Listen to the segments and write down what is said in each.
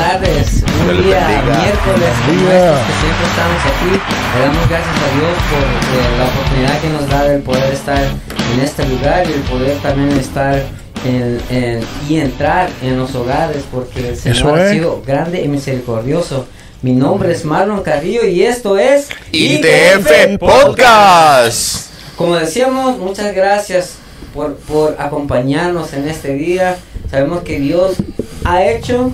tardes. Un día miércoles como estos que siempre estamos aquí. Le damos gracias a Dios por eh, la oportunidad que nos da de poder estar en este lugar y el poder también estar en, en- y entrar en los hogares porque el Señor Eso ha sido grande y misericordioso. Mi nombre es Marlon Carrillo y esto es ITF Podcast. como decíamos, muchas gracias por, por acompañarnos en este día. Sabemos que Dios ha hecho,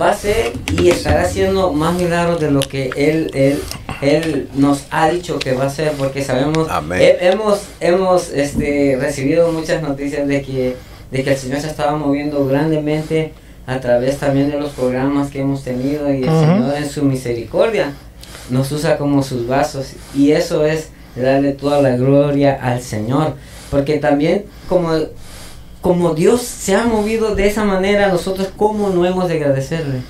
va a hacer y estará haciendo más milagros de lo que Él, Él, Él nos ha dicho que va a hacer, porque sabemos, he- hemos, hemos este, recibido muchas noticias de que, de que el Señor se estaba moviendo grandemente a través también de los programas que hemos tenido y el. Señor en su misericordia nos usa como sus vasos y eso es darle toda la gloria al Señor porque también como como Dios se ha movido de esa manera nosotros cómo no hemos de agradecerle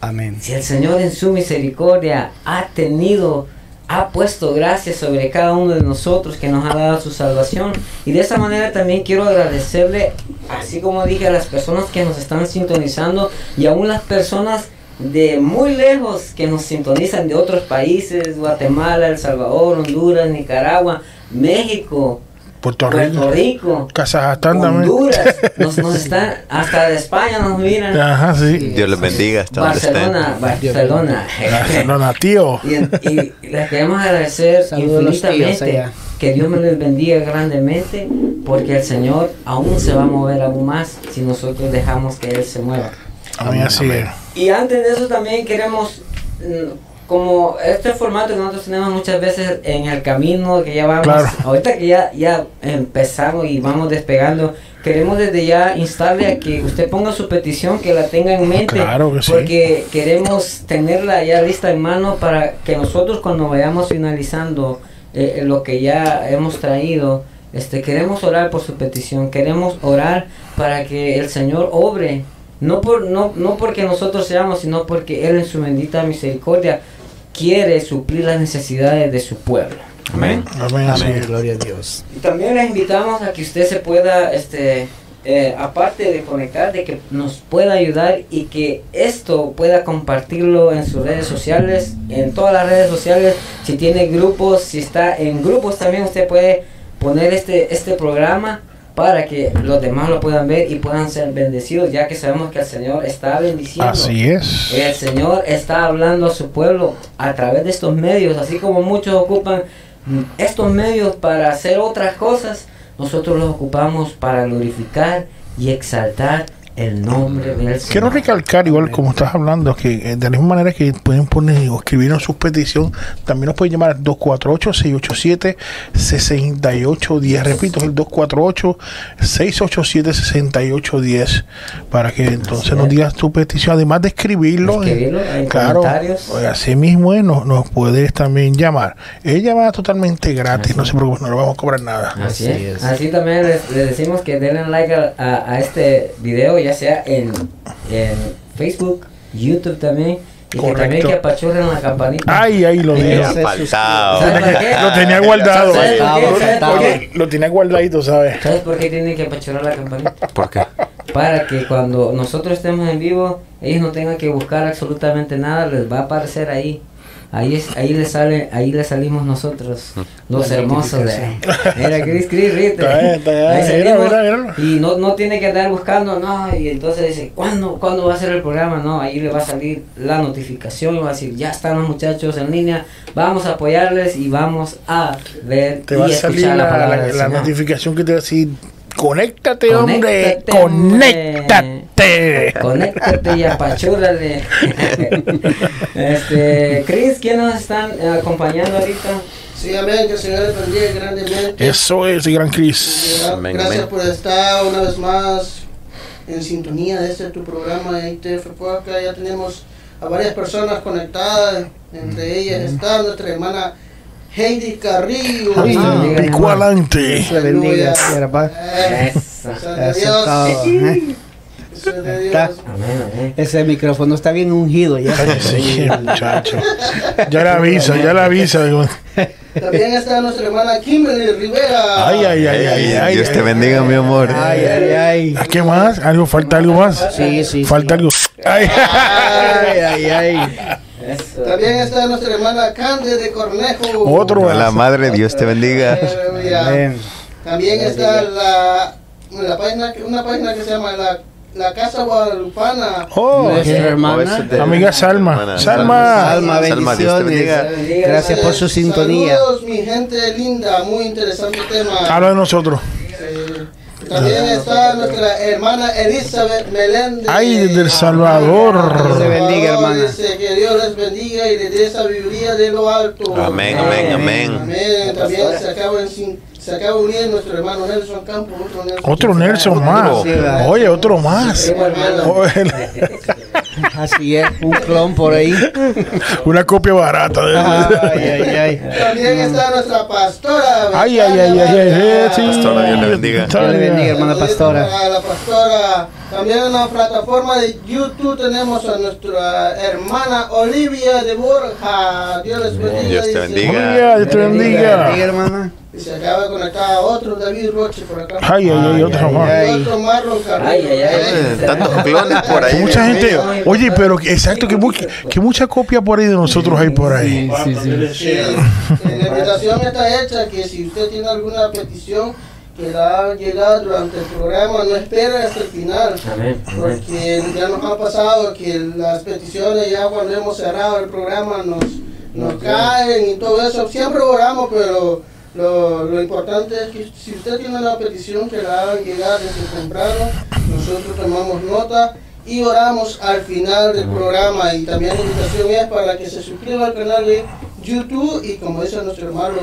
Amén. si el Señor en su misericordia ha tenido ha puesto gracias sobre cada uno de nosotros que nos ha dado su salvación y de esa manera también quiero agradecerle así como dije a las personas que nos están sintonizando y aún las personas de muy lejos que nos sintonizan de otros países, Guatemala, El Salvador, Honduras, Nicaragua, México, Puerto Rico. Puerto Rico, Kazajstán también. Honduras, nos, nos están, hasta de España nos miran. Ajá, sí. Dios les bendiga hasta donde estén. Barcelona, Barcelona. Barcelona, tío. Y, y les queremos agradecer Saludos infinitamente que Dios me les bendiga grandemente porque el Señor aún se va a mover aún más si nosotros dejamos que Él se mueva. Amén, así es. Y antes de eso también queremos, mm, como este formato que nosotros tenemos muchas veces en el camino, que ya vamos, Claro. ahorita que ya, ya empezamos y vamos despegando, queremos desde ya instarle a que usted ponga su petición, que la tenga en mente, Claro que sí. porque queremos tenerla ya lista en mano para que nosotros cuando vayamos finalizando eh, lo que ya hemos traído, este, queremos orar por su petición, queremos orar para que el Señor obre, no, por, no, no porque nosotros seamos, sino porque Él en su bendita misericordia quiere suplir las necesidades de su pueblo. Amén. Amén, Amén. Gloria a Dios. Y también les invitamos a que usted se pueda, este, eh, aparte de conectar, de que nos pueda ayudar y que esto pueda compartirlo en sus redes sociales, en todas las redes sociales. Si tiene grupos, si está en grupos también usted puede poner este, este programa para que los demás lo puedan ver y puedan ser bendecidos, ya que sabemos que el Señor está bendiciendo. Así es. El Señor está hablando a su pueblo a través de estos medios, así como muchos ocupan estos medios para hacer otras cosas, nosotros los ocupamos para glorificar y exaltar el nombre del Señor. Quiero recalcar, igual como estás hablando, que eh, de la misma manera que pueden poner o escribirnos sus peticiones, también nos pueden llamar al 248-687-6810. Repito, es el 248-687-6810 para que entonces es. nos digas tu petición, además de escribirlo. Escribirlo en claro, comentarios. pues así mismo es, nos, nos puedes también llamar. Es llamada totalmente gratis, no se preocupen, no le vamos a cobrar nada. Así, Así es. es. Así también les, les decimos que denle like a, a- a este video, ya sea en, en Facebook, YouTube también, y que también que apachurren la campanita. Ay, ahí lo Ay, digo. ese- Faltado. ¿Sabes por qué? Lo tenía guardado. ¿Sabes ¿Sabes por faltado. qué? Lo tenía guardadito, ¿sabes? ¿Sabes por qué tienen que apachurrar la campanita? ¿Por qué? Para que cuando nosotros estemos en vivo, ellos no tengan que buscar absolutamente nada, les va a aparecer ahí. Ahí es, ahí le sale, ahí le salimos nosotros, los La hermosos de. Mira, Chris, Chris, Rite. Está bien, está bien. Ahí Mira, salimos mira, míralo. y no, no tiene que andar buscando, no, y entonces dice, ¿cuándo, ¿cuándo va a ser el programa? No, ahí le va a salir la notificación y va a decir, ya están los muchachos en línea, vamos a apoyarles y vamos a ver Te y va a salir escuchar la, la palabra la- notificación que te va a decir: Conéctate, hombre. Conéctate, hombre. Conéctate. Conéctate y apachúrale. este, Chris, ¿quién nos están eh, acompañando ahorita? Sí, amén, que el Señor les bendiga grandemente. Eso es, gran Cris. Gracias amén. por estar una vez más en sintonía de este tu programa de ITF Podcast. Ya tenemos a varias personas conectadas, entre ellas está nuestra hermana Heidi Carrillo. Pico adelante. Dios bendiga, Dios. Está. Ese micrófono está bien ungido ya. Sí, muchacho. Ya la avisa, ya la avisa. También está nuestra hermana Kimberly Rivera. Ay, ay, ay, ay, ay. Dios te ay. bendiga, mi amor. Ay, ay, ay. ¿Qué más? ¿Algo? ¿Falta algo más? Sí, sí. Falta sí. algo. Ay, Ay, ay, ay. Eso. También está nuestra hermana Cande de Cornejo. Otro. Hola, madre, Dios te bendiga. También está la, la página, una página que se llama la, la Casa Guadalupana. Oh, Nuestra hermana. de- Amiga Salma. hermana. Salma. Alma, Salma, bendiciones. Gracias por su sintonía. Saludos, mi gente linda, muy interesante tema. Habla de nosotros. Eh, también está nuestra hermana Elizabeth Meléndez. Ay, desde El Salvador. Dios le bendiga, hermana. Dice que Dios les bendiga y les dé sabiduría de lo alto. Amén, amén, amén. Amén. También se acaba, de sin- se acaba de unir nuestro hermano Nelson Campos. Otro Nelson, Otro Nelson más. Oye, otro más. Así es, un clon por ahí. Una copia barata. de- Ay, ay, ay. También está nuestra pastora. Ay, ay, ay, ay, ay, ay, sí. Pastora, Dios le bendiga. Dios le bendiga, hermana pastora. A la pastora. También en la plataforma de YouTube tenemos a nuestra hermana Olivia de Borja. Dios les bendiga. Dios te bendiga. Dios te Bendiga, bendiga. hermana. Y se acaba de conectar a otro David Roche por acá. Ay, ay, ay, otro más. otro Marlon. Ay, ay, ay. Eh, Tantos clones por ahí. Mucha gente, oye, pero que- exacto, que, mu- que mucha copia por ahí de nosotros hay por ahí. Sí, sí, sí. Sí, la invitación está hecha que si usted tiene alguna petición que la ha llegado durante el programa, no espere hasta el final. Amén. amén. Porque ya nos ha pasado que las peticiones ya cuando hemos cerrado el programa nos, nos caen y todo eso. Siempre oramos, pero lo, lo importante es que si usted tiene una petición que la hagan llegar desde temprano, nosotros tomamos nota y oramos al final del programa. Y también la invitación es para que se suscriba al canal de YouTube y como dice nuestro hermano,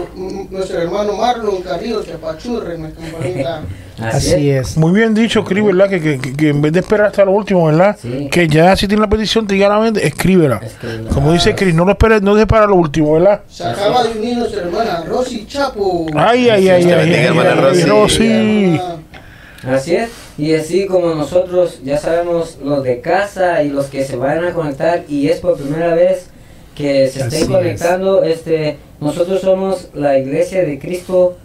nuestro hermano Marlon Carrillo, que apachurre en la campanita. Así es. Muy bien dicho, Cris, ¿verdad? Que, que, que- en vez de esperar hasta lo último, ¿verdad? Sí. Que ya si tiene la petición, te la mente, escríbela. Escríbela. Como dice Cris, no lo esperes, no dejes para lo último, ¿verdad? Se acaba de unir nuestra hermana Rosy Chapo. Ay, ay, ay, ay, ay, hermana ay, Rosy. Rosy. Así es, y así como nosotros ya sabemos los de casa y los que se van a conectar y es por primera vez que se Así estén es. conectando, este, nosotros somos la iglesia de Cristo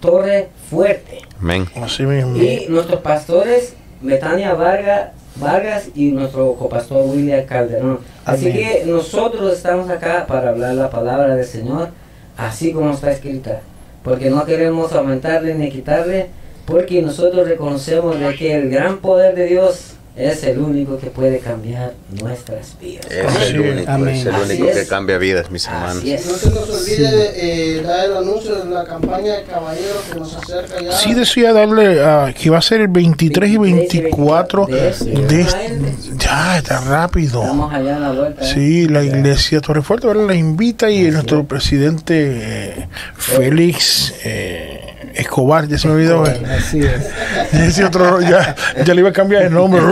Torre Fuerte Amén. Así mismo. y nuestros pastores Betania Vargas, Vargas y nuestro copastor William Calderón. Así Amén. que nosotros estamos acá para hablar la palabra del Señor así como está escrita, porque no queremos aumentarle ni quitarle, porque nosotros reconocemos de que el gran poder de Dios es el único que puede cambiar nuestras vidas. Es el único, Amén. es el único que cambia vidas, mis hermanos. No se nos olvide eh, dar el anuncio de la campaña de caballeros que nos acerca ya. Sí decía darle a que va a ser el 23 y 24 de este. de este- Ya, está rápido. Estamos allá en la vuelta. ¿eh? Sí, la iglesia Torrefuerte ¿verdad? la invita y nuestro presidente eh, Félix eh, Escobar, ya se me olvidó. eh. Así es. Ese otro, ya, ya le iba a cambiar el nombre.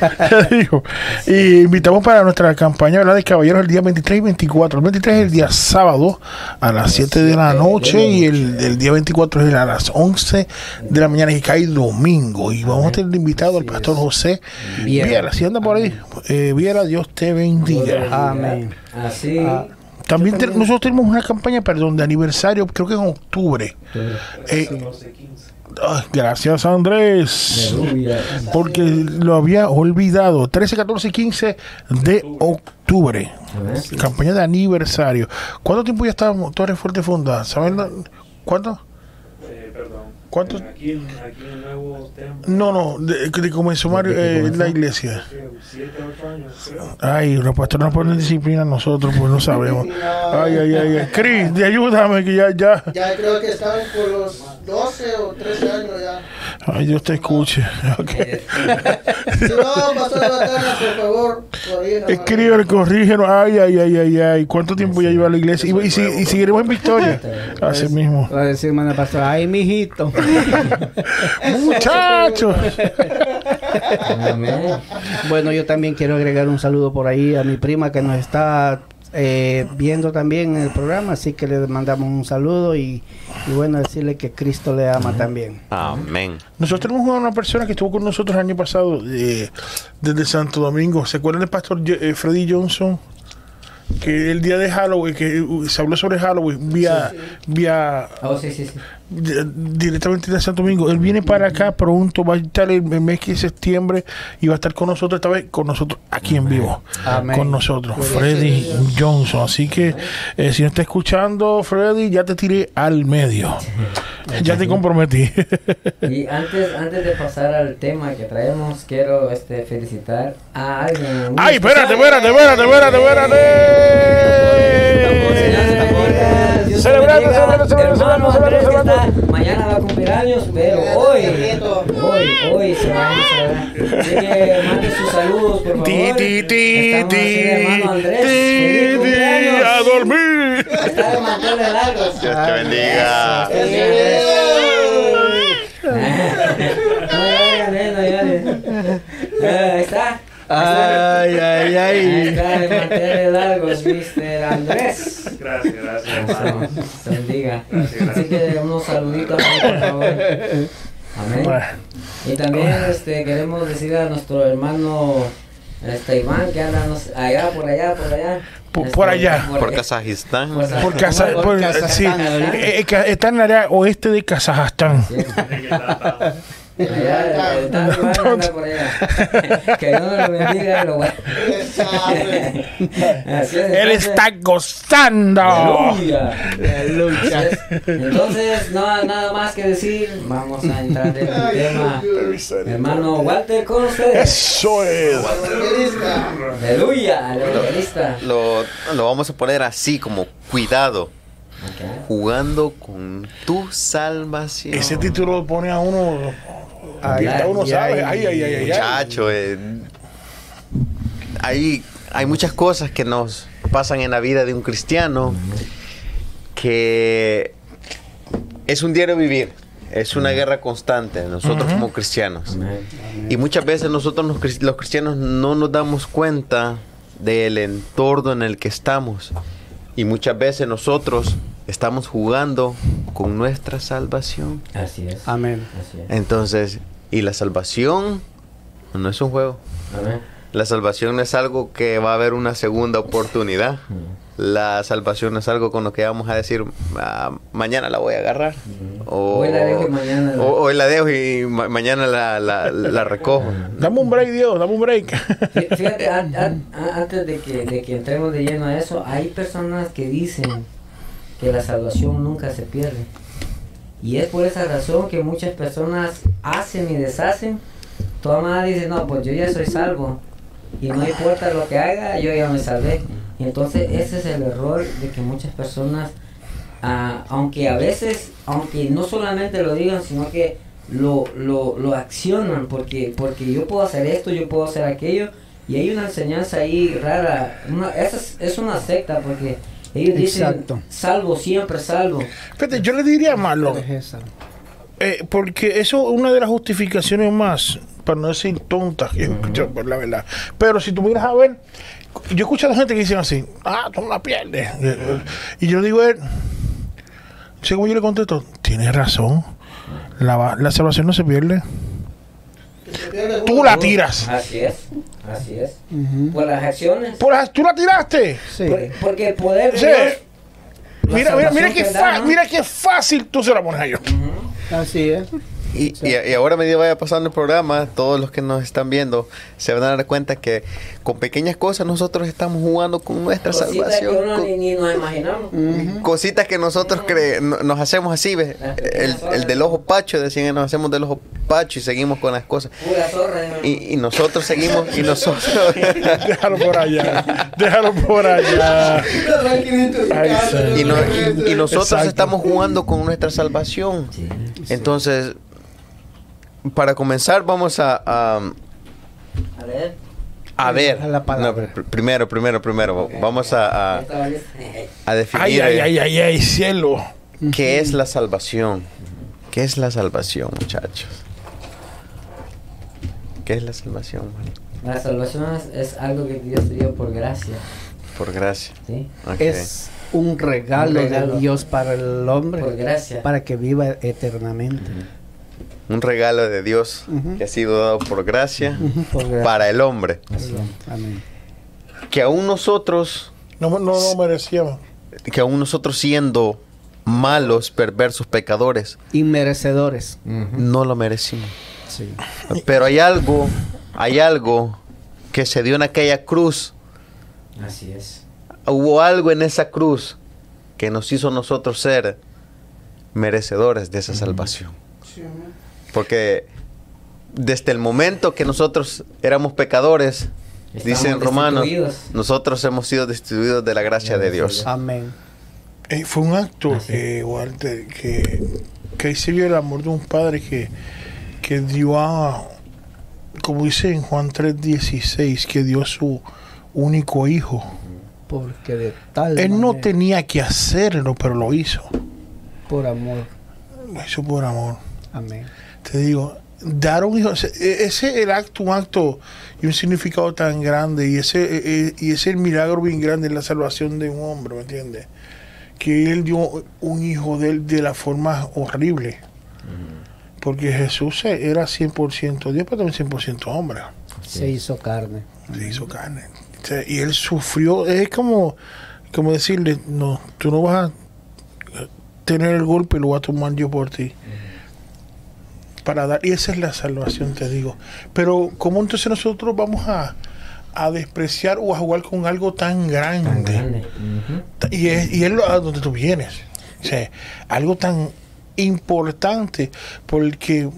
Ya digo. Y invitamos para nuestra campaña ¿verdad? de caballeros el día 23 y 24. El 23 es el día sábado a las 7 de la noche y el, el día 24 es a las 11 de la mañana y cae domingo. Y vamos a tener invitado al pastor José Viera. Viera. Si anda por ahí, eh, Viera, Dios te bendiga. Amén. Así. Ah, También te- nosotros tenemos una campaña, perdón, de aniversario, creo que en octubre. Eh, ay, gracias Andrés, porque lo había olvidado. 13, 14 y 15 de octubre. Campaña de aniversario. ¿Cuánto tiempo ya está Torres Fuerte Funda? ¿Saben cuánto? ¿Cuántos? Aquí, en- aquí en el nuevo templo, No, no, de, de comenzó Mario, eh, la iglesia. creo, siete, ocho años, creo. Ay, los pastores nos ponen disciplina a nosotros, pues no sabemos. Ay, ay, ay, ay. Cris, ayúdame que ya, ya. Ya creo que están por los 12 o 13 años ya. Ay, Dios te escuche. Ok. Si no, Pastor Batana, por favor, corríjame. Escríbele, corrígenos. Ay, ay, ay, ay, ay. ¿Cuánto tiempo ya lleva la iglesia? Y, y, si- y seguiremos en victoria. Así mismo. Va a decir, hermana pastora, ay, mijito. Muchachos. Bueno, yo también quiero agregar un saludo por ahí a mi prima que nos está eh, viendo también en el programa, así que le mandamos un saludo y, y bueno, decirle que Cristo le ama también. Amén. Nosotros tenemos una persona que estuvo con nosotros el año pasado eh, desde Santo Domingo. ¿Se acuerdan del pastor eh, Freddy Johnson? Que el día de Halloween, que uh, se habló sobre Halloween vía, vía, Oh, sí, sí, sí. Directamente de Santo Domingo. Él viene para acá pronto, va a estar el mes de septiembre y va a estar con nosotros, esta vez con nosotros aquí en vivo. Amén. Con nosotros, Freddy Johnson. Así que eh, si no está escuchando, Freddy, ya te tiré al medio. ya te comprometí. Y antes, antes de pasar al tema que traemos, quiero este, felicitar a alguien. ¡Ay, espérate, espérate, espérate, espérate, espérate! Celebrando, celebrando, celebrando. Mañana va a cumplir años, pero hoy, hoy, hoy se va a. Así que mande sus saludos, por favor. Ti, ti, ti, Estamos ti, así, hermano Andrés. feliz cumpleaños. a dormir. Está de manteles largos. Dios te bendiga. No no. Ahí está. Ay, ay, Ahí ay. está de manteles largos, Mr. Andrés. Gracias, gracias, hermano. Se bendiga. Gracias, Así que unos saluditos por favor. Amén. Y también este, queremos decir a nuestro hermano este, Iván que anda no sé, allá, por allá, por allá. Por- Este, por allá. Por Kazajistán. por- Por Kazajstán, sí, eh, eh, está en el área oeste de Kazajstán. Sí, allá, está Iván, anda por allá. Que Dios lo bendiga lo es, Él está gozando. Aleluya. Entonces, no nada más que decir, vamos a entrar en el tema. Hermano Walter, con ustedes. Eso es. Aleluya, al evangelista. Lo, lo vamos a poner así como cuidado, jugando con tu salvación. Ese título lo pone a uno. Ay, a uno ay, sabe. ay. Ay, ay, ay, ay. ay. Muchacho, eh, hay, hay muchas cosas que nos pasan en la vida de un cristiano que es un diario vivir, es una guerra constante nosotros Ujú. como cristianos. Amén. Y muchas veces nosotros los cristianos no nos damos cuenta del entorno en el que estamos. Y muchas veces nosotros estamos jugando con nuestra salvación. Así es. Amén. Así es. Entonces, y la salvación no es un juego. Amén. La salvación no es algo que va a haber una segunda oportunidad. La salvación no es algo con lo que vamos a decir, "Ah, mañana la voy a agarrar. O, Hoy la dejo y mañana la- o- hoy la dejo y ma- mañana la, la- la recojo. Dame un break, Dios, dame un break. Fí- Fíjate, an- a- antes de que, de que entremos de lleno a eso, hay personas que dicen que la salvación nunca se pierde. Y es por esa razón que muchas personas hacen y deshacen. Toda madre dice, no, pues yo ya soy salvo. Y no importa lo que haga, yo ya me salvé. Y entonces ese es el error de que muchas personas, ah, aunque a veces, aunque no solamente lo digan, sino que lo, lo, lo accionan, porque, porque yo puedo hacer esto, yo puedo hacer aquello, y hay una enseñanza ahí rara, una, esa es, es una secta, porque ellos dicen, Exacto. salvo, siempre salvo. Fíjate, yo le diría más, loco, Es esa. eh, porque eso es una de las justificaciones más, para no decir tontas, que he escuchado, por la verdad. Pero si tú miras a ver, yo he escuchado gente que dicen así, ah, tú no la pierdes. Eh, Y yo digo, eh, según yo le contesto, tienes razón, la, va- la salvación no se pierde, Se pierde tú la tiras. Así es, así es. Ujú. Por las acciones, Por las- tú la tiraste. Sí. por- porque el poder de Sí. Dios, Mira, mira, mira qué da, ¿no? mira qué fácil tú se la pones a ellos. Así es. Y, y, y ahora a medida que vaya pasando el programa, todos los que nos están viendo se van a dar cuenta que con pequeñas cosas nosotros estamos jugando con nuestra cositas que salvación. uno con- ni, ni nos imaginamos. Cositas que nosotros cre- no- nos hacemos así, ¿ves? El, el del ojo pacho, decían que nos hacemos del ojo pacho y seguimos con las cosas. Zorra. hermano. Y, y nosotros seguimos, y nosotros... Déjalo por allá. Déjalo por allá. Y, no- y- y nosotros Exacto. estamos jugando con nuestra salvación. Sí. Entonces, para comenzar, vamos a, a, A ver. a ver. La palabra. No, pr- primero, primero, primero. Vamos a, a, definir Ay, ay, eh, ay, ay, ay, cielo. qué es la salvación. ¿Qué es la salvación, muchachos? ¿Qué es la salvación? man? La salvación es, es algo que Dios dio por gracia. Por gracia. ¿sí? Es un regalo, Un regalo. de Dios para el hombre. Por gracia. Para que viva eternamente. Un regalo de Dios que ha sido dado por gracia Ujú, por gracia. para el hombre. Amén. Que aún nosotros, No, no, no merecíamos. que aún nosotros siendo malos, perversos, pecadores. Inmerecedores. No lo merecimos. Sí. Pero hay algo, hay algo que se dio en aquella cruz. Así es. Hubo algo en esa cruz que nos hizo nosotros ser merecedores de esa salvación. Sí, amén. Porque desde el momento que nosotros éramos pecadores, Estamos dicen Romanos, nosotros hemos sido destituidos de la gracia de Dios. Amén. Eh, fue un acto, eh, Walter, que, que ahí se vio el amor de un padre que, que dio a, como dice en Juan 3:16, que dio a su único hijo. Porque de tal Él no tenía que hacerlo, pero lo hizo. por amor. Lo hizo por amor. Amén. Te digo, dar un hijo, ese ese es el acto, un acto y un significado tan grande, y ese, eh, eh, y ese el milagro bien grande en la salvación de un hombre, ¿me entiendes? Que él dio un hijo de él de la forma horrible. Porque Jesús era 100% Dios, pero también 100% hombre. Se hizo carne. Se hizo carne. Y él sufrió, es como, como decirle, no, tú no vas a tener el golpe, lo voy a tomar yo por ti. Para dar, y esa es la salvación, te digo. Pero, ¿cómo entonces nosotros vamos a, a despreciar o a jugar con algo tan grande? Tan grande. Ujú. Y es, y es lo- a donde tú vienes. O sea, algo tan importante, porque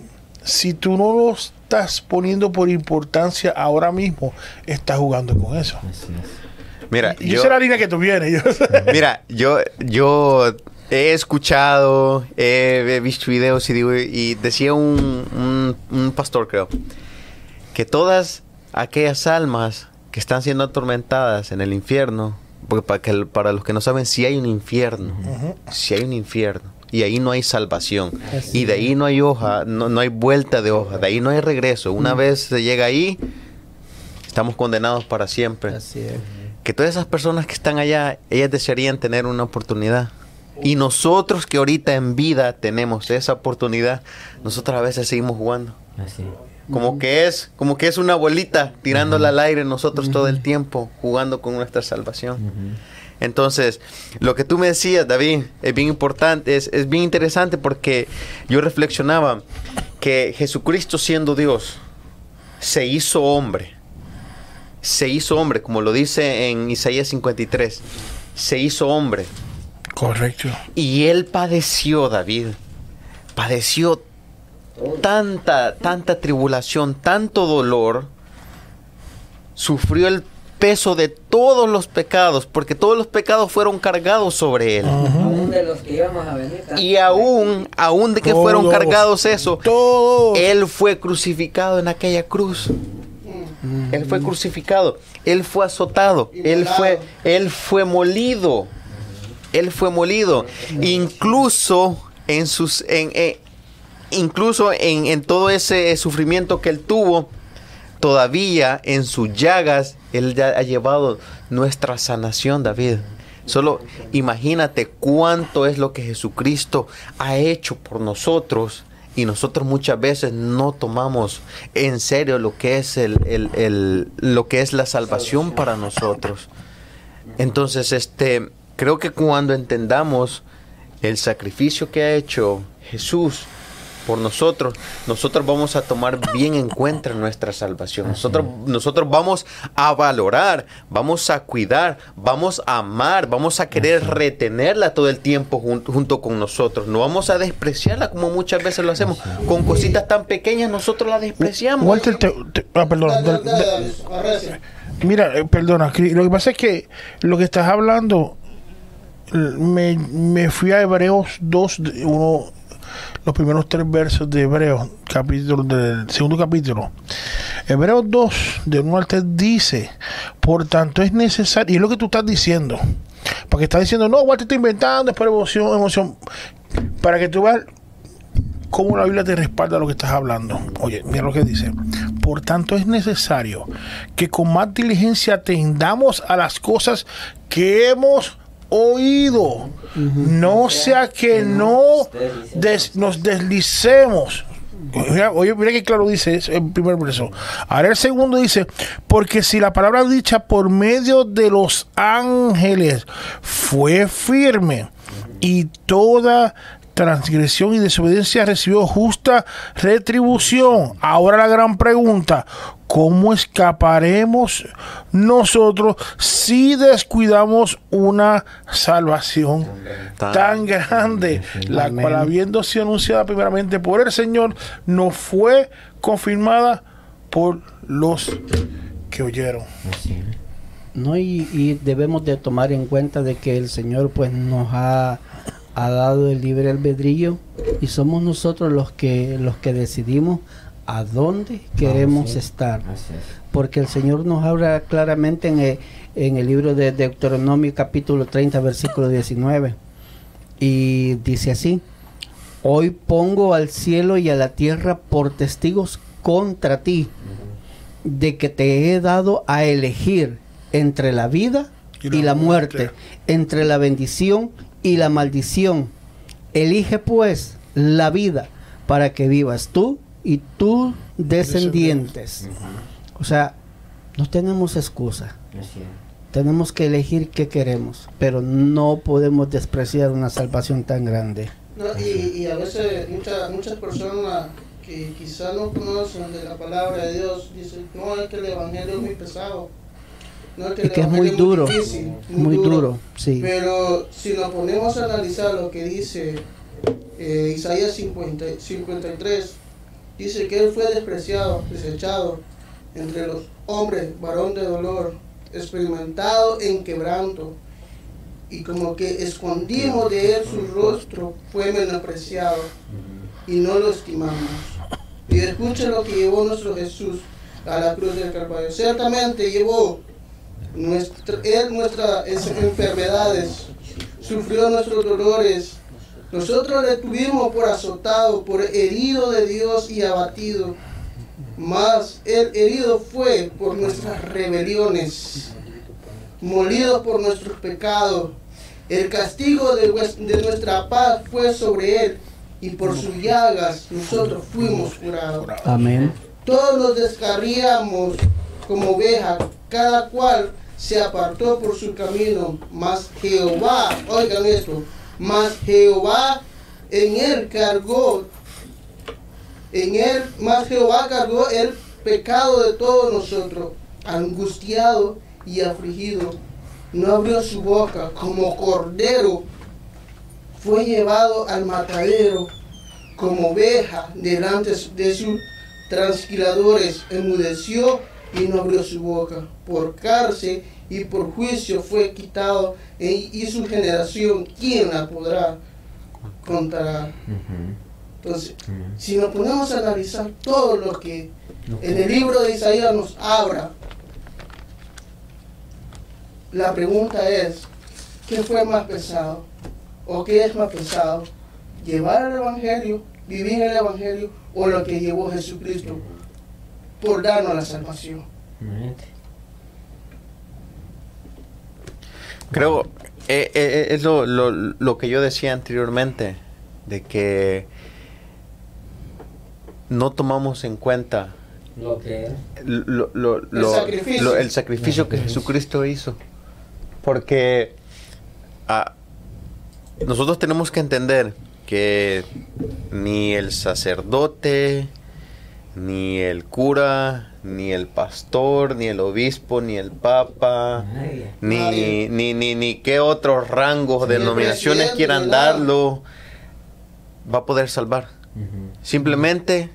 si tú no lo estás poniendo por importancia ahora mismo, estás jugando con eso. Así es. Mira, Y yo, esa es la línea que tú vienes. yo- mira, yo, yo he escuchado, he, visto videos y, digo, y decía un, un- un pastor, creo, que todas aquellas almas que están siendo atormentadas en el infierno, porque para, que, para los que no saben, si hay un infierno, si hay un infierno, y ahí no hay salvación, y de ahí no hay hoja, no, no hay vuelta de hoja, de ahí no hay regreso. Una vez se llega ahí, estamos condenados para siempre. Así es. que todas esas personas que están allá, ellas desearían tener una oportunidad. Y nosotros que ahorita en vida tenemos esa oportunidad, nosotros a veces seguimos jugando. Así. Como que es, como que es una bolita tirándola al aire nosotros todo el tiempo, jugando con nuestra salvación. Entonces, lo que tú me decías, David, es bien importante, es, es bien interesante porque yo reflexionaba que Jesucristo siendo Dios, se hizo hombre. Se hizo hombre, como lo dice en Isaías 53. Se hizo hombre. Correcto. Y él padeció, David. Padeció tanta, tanta tribulación, tanto dolor. Sufrió el peso de todos los pecados, porque todos los pecados fueron cargados sobre él. Aún de los que íbamos a venir. Y aún, aún de que fueron cargados eso, Todo. él fue crucificado en aquella cruz. Él fue crucificado, él fue azotado, él fue, él fue molido, él fue molido. Incluso en sus, incluso en, todo ese sufrimiento que él tuvo, todavía en sus llagas, él ya ha llevado nuestra sanación, David. Solo imagínate cuánto es lo que Jesucristo ha hecho por nosotros y nosotros muchas veces no tomamos en serio lo que es el- lo que es la salvación para nosotros. Entonces, este, creo que cuando entendamos el sacrificio que ha hecho Jesús por nosotros, nosotros vamos a tomar bien en cuenta nuestra salvación. Nosotros, nosotros vamos a valorar, vamos a cuidar, vamos a amar, vamos a querer retenerla todo el tiempo jun- junto con nosotros. No vamos a despreciarla como muchas veces lo hacemos. Con cositas tan pequeñas nosotros la despreciamos. Walter, te- te- ah, perdón. Dale, dale, dale. Mira, eh, perdona, lo que pasa es que lo que estás hablando, me, me fui a Hebreos 2, de- uno, los primeros tres versos de Hebreos, capítulo del segundo capítulo. Hebreos 2, de 1 al 3, dice, por tanto es necesario, y es lo que tú estás diciendo, porque estás diciendo, no, Walter está inventando, es por emoción, emoción, para que tú veas cómo la Biblia te respalda lo que estás hablando. Oye, mira lo que dice. Por tanto, es necesario que con más diligencia atendamos a las cosas que hemos oído. No sea que no nos deslicemos. Oye, mira que claro dice el primer verso. Ahora el segundo dice, porque si la palabra dicha por medio de los ángeles fue firme, y toda transgresión y desobediencia recibió justa retribución. Ahora la gran pregunta, ¿cómo escaparemos nosotros si descuidamos una salvación Tan- tan grande, la cual habiendo sido anunciada primeramente por el Señor, no fue confirmada por los que oyeron? No, y, y debemos de tomar en cuenta de que el Señor pues nos ha, ha dado el libre albedrío y somos nosotros los que los que decidimos a dónde queremos sí. estar. Porque el Señor nos habla claramente en el, en el libro de Deuteronomio capítulo 30 versículo 19 y dice así, hoy pongo al cielo y a la tierra por testigos contra ti de que te he dado a elegir entre la vida y la, muerte, entre la bendición y la maldición. Elige pues la vida para que vivas tú y tus descendientes. O sea, no tenemos excusa. Tenemos que elegir qué queremos, pero no podemos despreciar una salvación tan grande. No, y, y a veces muchas muchas personas que quizás no conocen de la palabra de Dios dicen, no, es que el Evangelio es muy pesado. No, es que Y el que es muy duro, difícil, muy duro, sí. Pero si nos ponemos a analizar lo que dice eh, Isaías 50, 53, dice que él fue despreciado, desechado entre los hombres, varón de dolor, experimentado en quebranto, y como que escondimos de él su rostro, fue menospreciado y no lo estimamos. Y escuche lo que llevó nuestro Jesús a la cruz del Calvario. Ciertamente llevó nuestra, él nuestras enfermedades, sufrió nuestros dolores. Nosotros le tuvimos por azotado, por herido de Dios y abatido. Mas el herido fue por nuestras rebeliones, molido por nuestros pecados. El castigo de, de nuestra paz fue sobre él, y por sus llagas nosotros fuimos curados. Amén. Todos nos descarriamos como ovejas, cada cual se apartó por su camino, mas Jehová, oigan esto, mas Jehová en él cargó, en él, mas Jehová cargó el pecado de todos nosotros, angustiado y afligido, no abrió su boca como cordero, fue llevado al matadero como oveja delante de sus transquiladores, enmudeció y no abrió su boca. Por cárcel y por juicio fue quitado e- y su generación, ¿quién la podrá contar? Entonces, si nos ponemos a analizar todo lo que en el libro de Isaías nos habla, la pregunta es, ¿qué fue más pesado? ¿O qué es más pesado? ¿Llevar el Evangelio, vivir el Evangelio o lo que llevó Jesucristo por darnos la salvación? Creo, eh, eh, es lo, lo- lo que yo decía anteriormente, de que no tomamos en cuenta Lo que lo, lo- lo- sacrificio. lo- el sacrificio que Jesucristo hizo. Porque ah, nosotros tenemos que entender que ni el sacerdote, ni el cura, ni el pastor, ni el obispo, ni el papa, ni, Nadie. ni, ni, ni qué otros rangos, Ni denominaciones quieran ni darlo, va a poder salvar. Ujú. Simplemente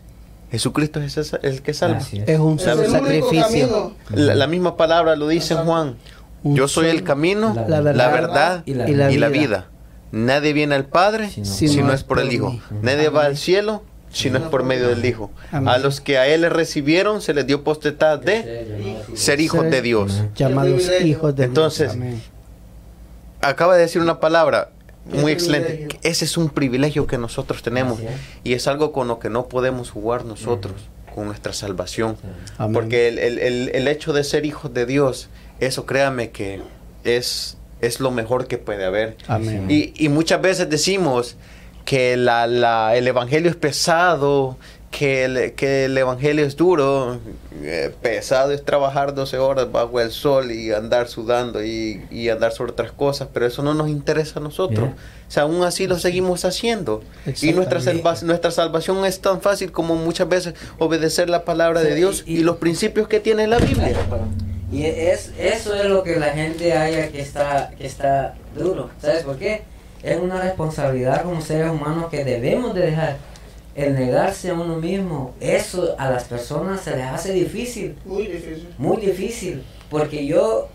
Jesucristo es esa- el que salva. Es. Es un sacrificio. La, la misma palabra lo dice Exacto. Juan. Yo soy el camino, la la verdad y la y, vida. la, vida. Nadie viene al Padre Si no- si, Si no, no es por el Hijo. Nadie va al cielo si no es por medio del Hijo. Amén. A los que a Él le recibieron se les dio potestad de ser hijos de Dios. Llamados hijos de Dios. Entonces, Amén. Acaba de decir una palabra muy excelente. Ese es un privilegio que nosotros tenemos y es algo con lo que no podemos jugar nosotros, con nuestra salvación. Amén. Porque el, el- el- el hecho de ser hijos de Dios, eso créame que es, es lo mejor que puede haber. Amén. Y, y muchas veces decimos que la, la- el Evangelio es pesado, que el, que el evangelio es duro, eh, pesado es trabajar 12 horas bajo el sol y andar sudando y, y andar sobre otras cosas, pero eso no nos interesa a nosotros. Yeah. O sea, aún así lo seguimos haciendo. Y nuestra, salva- nuestra salvación es tan fácil como muchas veces obedecer la palabra de Dios y- y, los principios que tiene la Biblia. Y es, eso es lo que la gente haya que está, que está duro. ¿Sabes por qué? Es una responsabilidad como seres humanos que debemos de dejar. El negarse a uno mismo, eso a las personas se les hace difícil, Muy difícil. muy difícil. Porque yo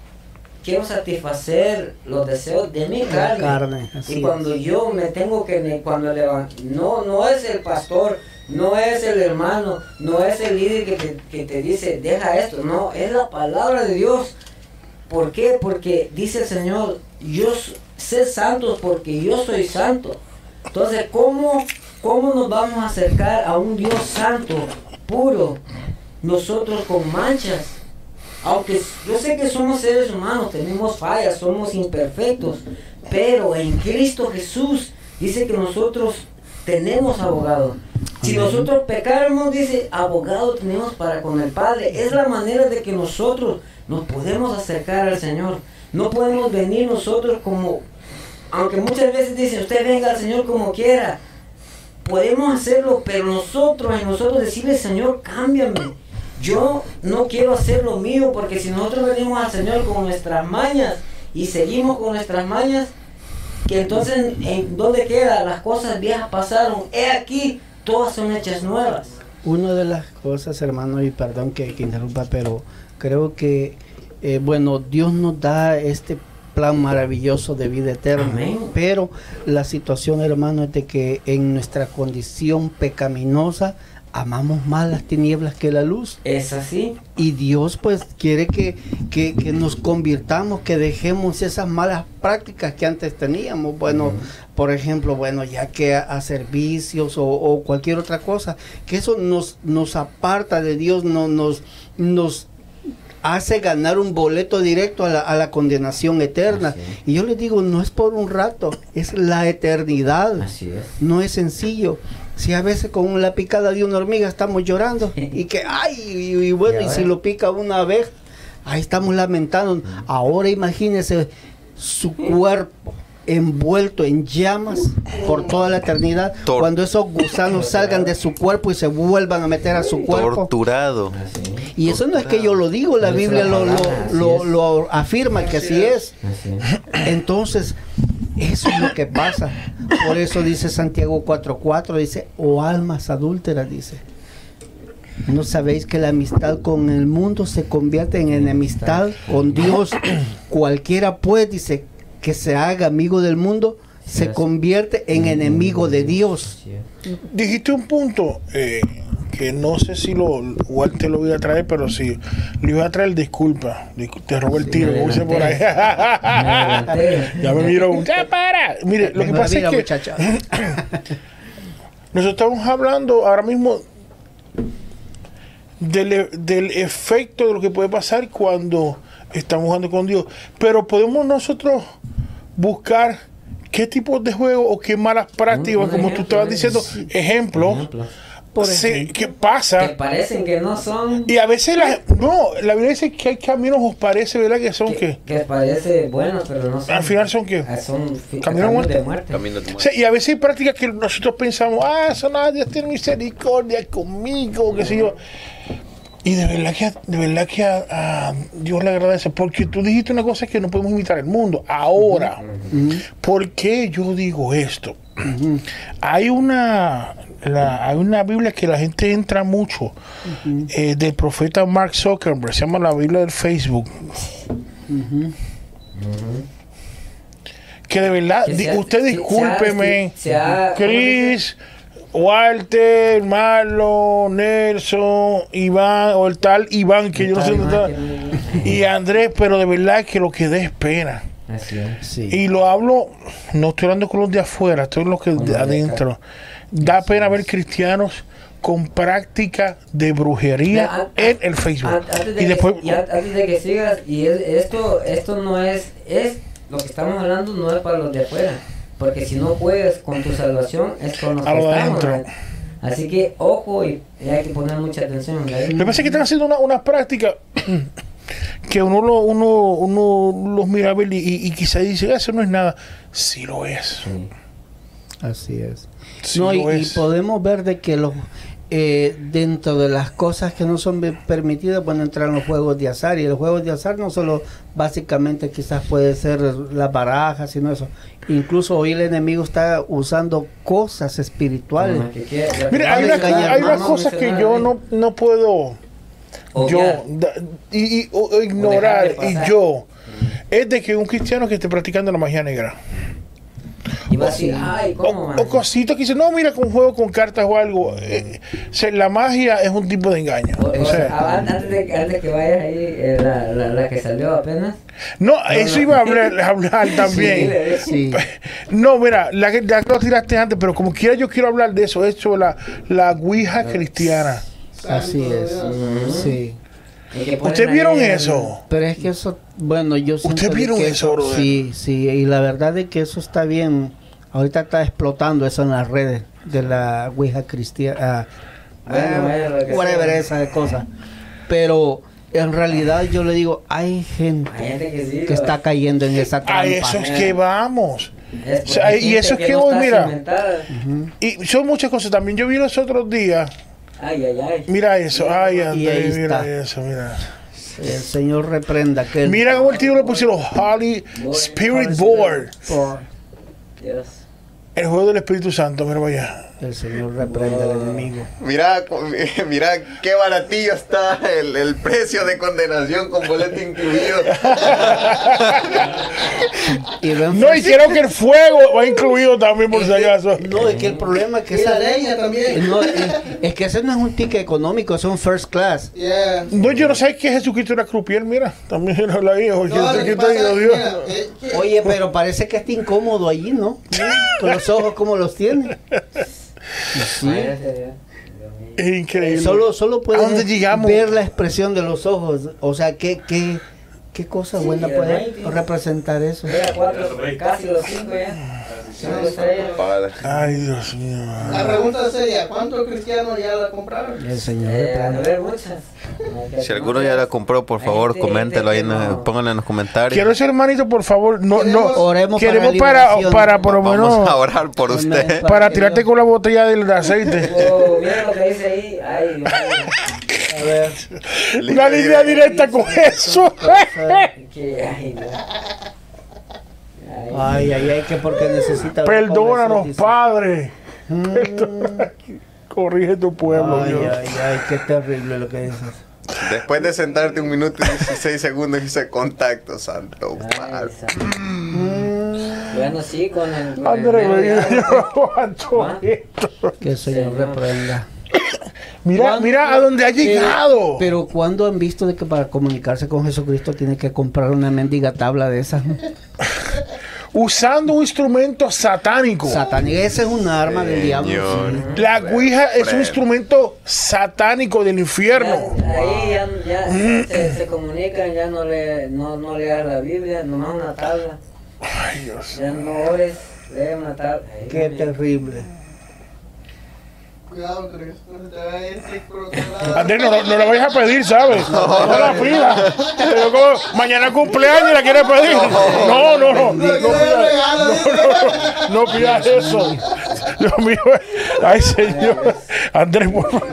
quiero satisfacer los deseos de mi carne. Y cuando es. yo me tengo que, cuando le no, no es el pastor, no es el hermano, no es el líder que te, que te dice, deja esto, no, es la palabra de Dios. ¿Por qué? Porque dice el Señor, yo sé santos porque yo soy santo. Entonces, ¿cómo, ¿cómo nos vamos a acercar a un Dios santo, puro, nosotros con manchas? Aunque yo sé que somos seres humanos, tenemos fallas, somos imperfectos, pero en Cristo Jesús dice que nosotros tenemos abogado. Si nosotros pecáramos, dice, abogado tenemos para con el Padre. Es la manera de que nosotros nos podemos acercar al Señor. No podemos venir nosotros como, aunque muchas veces dicen, usted venga al Señor como quiera. Podemos hacerlo, pero nosotros, en nosotros decirle, Señor, cámbiame. Yo no quiero hacer lo mío, porque si nosotros venimos al Señor con nuestras mañas y seguimos con nuestras mañas, que entonces, ¿en dónde queda? Las cosas viejas pasaron. He aquí, todas son hechas nuevas. Una de las cosas, hermano, y perdón que, que interrumpa, pero creo que, eh, bueno, Dios nos da este plan maravilloso de vida eterna. Amén. Pero la situación, hermano, es de que en nuestra condición pecaminosa amamos más las tinieblas que la luz. Es así. Y Dios pues quiere que, que, que nos convirtamos, que dejemos esas malas prácticas que antes teníamos. Bueno, por ejemplo, bueno, ya que a, a servicios o, o cualquier otra cosa, que eso nos, nos aparta de Dios, no, nos, nos hace ganar un boleto directo a la, a la condenación eterna. Y yo les digo, no es por un rato, es la eternidad. Así es. No es sencillo. Si a veces con la picada de una hormiga estamos llorando y que, ay, y, y bueno, Y y, si lo pica una vez, ahí estamos lamentando. Ahora imagínese su cuerpo envuelto en llamas por toda la eternidad, Tor- cuando esos gusanos salgan de su cuerpo y se vuelvan a meter a su cuerpo. Torturado. Y eso no es que yo lo digo, la Biblia la lo, lo, lo- afirma que así es. Entonces, eso es lo que pasa. Por eso dice Santiago 4:4, dice, o almas adúlteras, dice. ¿No sabéis que la amistad con el mundo se convierte en enemistad con Dios? Cualquiera pues, dice, que se haga amigo del mundo, se convierte en enemigo de Dios. Dijiste un punto eh, que no sé si lo Walter lo voy a traer, pero si lo iba a traer, disculpa. Discul- Te robó el Sí, tiro, me como dice por ahí. ya me miró. ¡Ya para! Mire, lo que pasa es que muchacha. nosotros estamos hablando ahora mismo del, e- del efecto de lo que puede pasar cuando estamos jugando con Dios. Pero podemos nosotros buscar qué tipo de juego o qué malas prácticas, un como tú ejemplo, estabas ¿eh? diciendo, ejemplo, Ejemplo. Por. ¿qué Que pasa? parecen que no son. Y a veces la, no, la Biblia dice que hay caminos, os parece, ¿verdad? Que son que, que que parece buenos, pero no son. al final son que Ah, Son caminos muerte. de muerte. Camino de muerte. y a veces hay prácticas que nosotros pensamos, ah, eso nada, Dios tiene misericordia conmigo, qué sé yo. Y de verdad que, de verdad que a, a Dios le agradece, porque tú dijiste una cosa que no podemos imitar el mundo. Ahora, ¿por qué yo digo esto? Hay una la- hay una Biblia que la gente entra mucho eh, del profeta Mark Zuckerberg, se llama la Biblia del Facebook. Que de verdad, Que usted discúlpeme, se ha- Chris, Walter, Marlon, Nelson, Iván, o el tal Iván, que yo no sé dónde está, y Andrés, pero de verdad que lo que dé es pena. Así es. Sí. Y lo hablo, no estoy hablando con los de afuera, estoy con los que de adentro. Da pena ver cristianos con práctica de brujería Mira, en el Facebook. an- antes de y que- después, y an- antes de que sigas, y es- esto, esto no es, es, lo que estamos hablando no es para los de afuera, porque si no puedes con tu salvación, es con los que estamos. Así que ojo y, y hay que poner mucha atención. ¿ok? Lo que es están haciendo una, una práctica que uno, lo, uno, uno los mira a ver y, y, y quizá dice, eso no es nada. Sí lo es. Sí. Así es. Sí no, y, lo y es. podemos ver de que los eh, dentro de las cosas que no son be- permitidas pueden entrar los juegos de azar y los juegos de azar no solo básicamente quizás puede ser las barajas sino eso incluso hoy el enemigo está usando cosas espirituales. Mira, hay, una, hay unas vamos a cosas que yo no, no puedo yo da- y, y- o- ignorar y yo es de que un cristiano que esté practicando la magia negra Y va a decir, ay, ¿cómo, o, o cositas que dicen no mira con juego con cartas o algo eh, la magia es un tipo de engaño O- o o sea, sea, antes, antes de, antes que vayas ahí, eh, la, la, la que salió apenas. no eso no. iba a hablar, también. Sí No, mira, la que ya que lo tiraste antes, pero como quiera yo quiero hablar de eso, es sobre la, la Ouija cristiana. así es sí. ¿Ustedes vieron ahí eso? pero es que eso bueno yo siento ¿Ustedes de vieron que eso, brother? sí sí y la verdad es que eso está bien ahorita está explotando eso en las redes de la ouija cristiana Bueno, bueno, que whatever sea. esa cosa pero en realidad yo le digo hay gente Hay gente que sí. que está cayendo en esa trampa A eso es que vamos. es o sea, y eso es que hoy, mira. cimentada. Ujú. Y son muchas cosas. También yo vi los otros días. Ay, ay, ay. Mira eso. Ay, Y ahí Andrés, mira está. eso, mira. el señor reprenda que el- Mira cómo el tío le pusieron Holy Spirit Board. por- Dios. El juego del Espíritu Santo, mira vaya. El señor reprenda al enemigo Mira, mira qué baratillo está el, el precio de condenación con boleto incluido. y No, y quiero que el fuego va incluido también por si acaso. no es que el problema es que esa leña también. no, es, es que ese no es un ticket económico es un first class Yeah. No, yo no sé que Jesucristo era crupier, mira. También era la hija. No, lo que Jesucristo pasa Dios. mira, eh, oye pero parece que está incómodo allí no con los ojos como los tiene Sí. Es increíble. Solo, solo ¿A puedes dónde llegamos? ver la expresión de los ojos. O sea, ¿qué, qué, qué cosa Sí, buena el puede rating. representar eso? Cuatro, casi los cinco ya. Ay, Dios mío. La pregunta sería, ¿cuántos cristianos ya la compraron? El Señor Eh, muchas. Si alguno ya la compró, por favor, coméntelo ahí, no- pónganlo en los comentarios. Quiero ser hermanito, por favor. No, no. Queremos- Oremos para Queremos la para, para, por lo Vamos menos, a orar por usted. para tirarte con la botella del aceite. Oh, mira lo que dice ahí. Ay. A ver. Una línea directa con eso. Ay. Ay, Ay, que porque necesita. Perdónanos. Padre. Mm. Corrige tu pueblo, Ay, Dios. ay, ay, qué terrible lo que dices. Después de sentarte un minuto y 16 segundos, dice contacto, santo. Padre. Mm. Bueno, sí, con el. André, me yo ¿Ah? Que el Señor Señor. reprenda. Mira, ¿Cuándo- mira a dónde ha llegado. Pero, pero cuando han visto de que para comunicarse con Jesucristo tiene que comprar una mendiga tabla de esas? Usando un instrumento satánico. Satánica, ese es un arma del diablo. Sí. La Ouija es un instrumento satánico del infierno. Ya, ahí ya, ya se, se comunican, ya no le, no, no leas la Biblia, nomás una tabla. Ay, Dios. Ya no ores, lee una tabla. Ay, Qué terrible. Cuidado, Cris, no se te vaya a ir sí, por otro lado. Andrés, no, no la vayas a pedir, ¿sabes? No, la pidas. Mañana cumpleaños y la quieres pedir. No, no, no. No, No, no, no, no pidas eso. Dios mío. Ay, Señor. Andrés, por favor.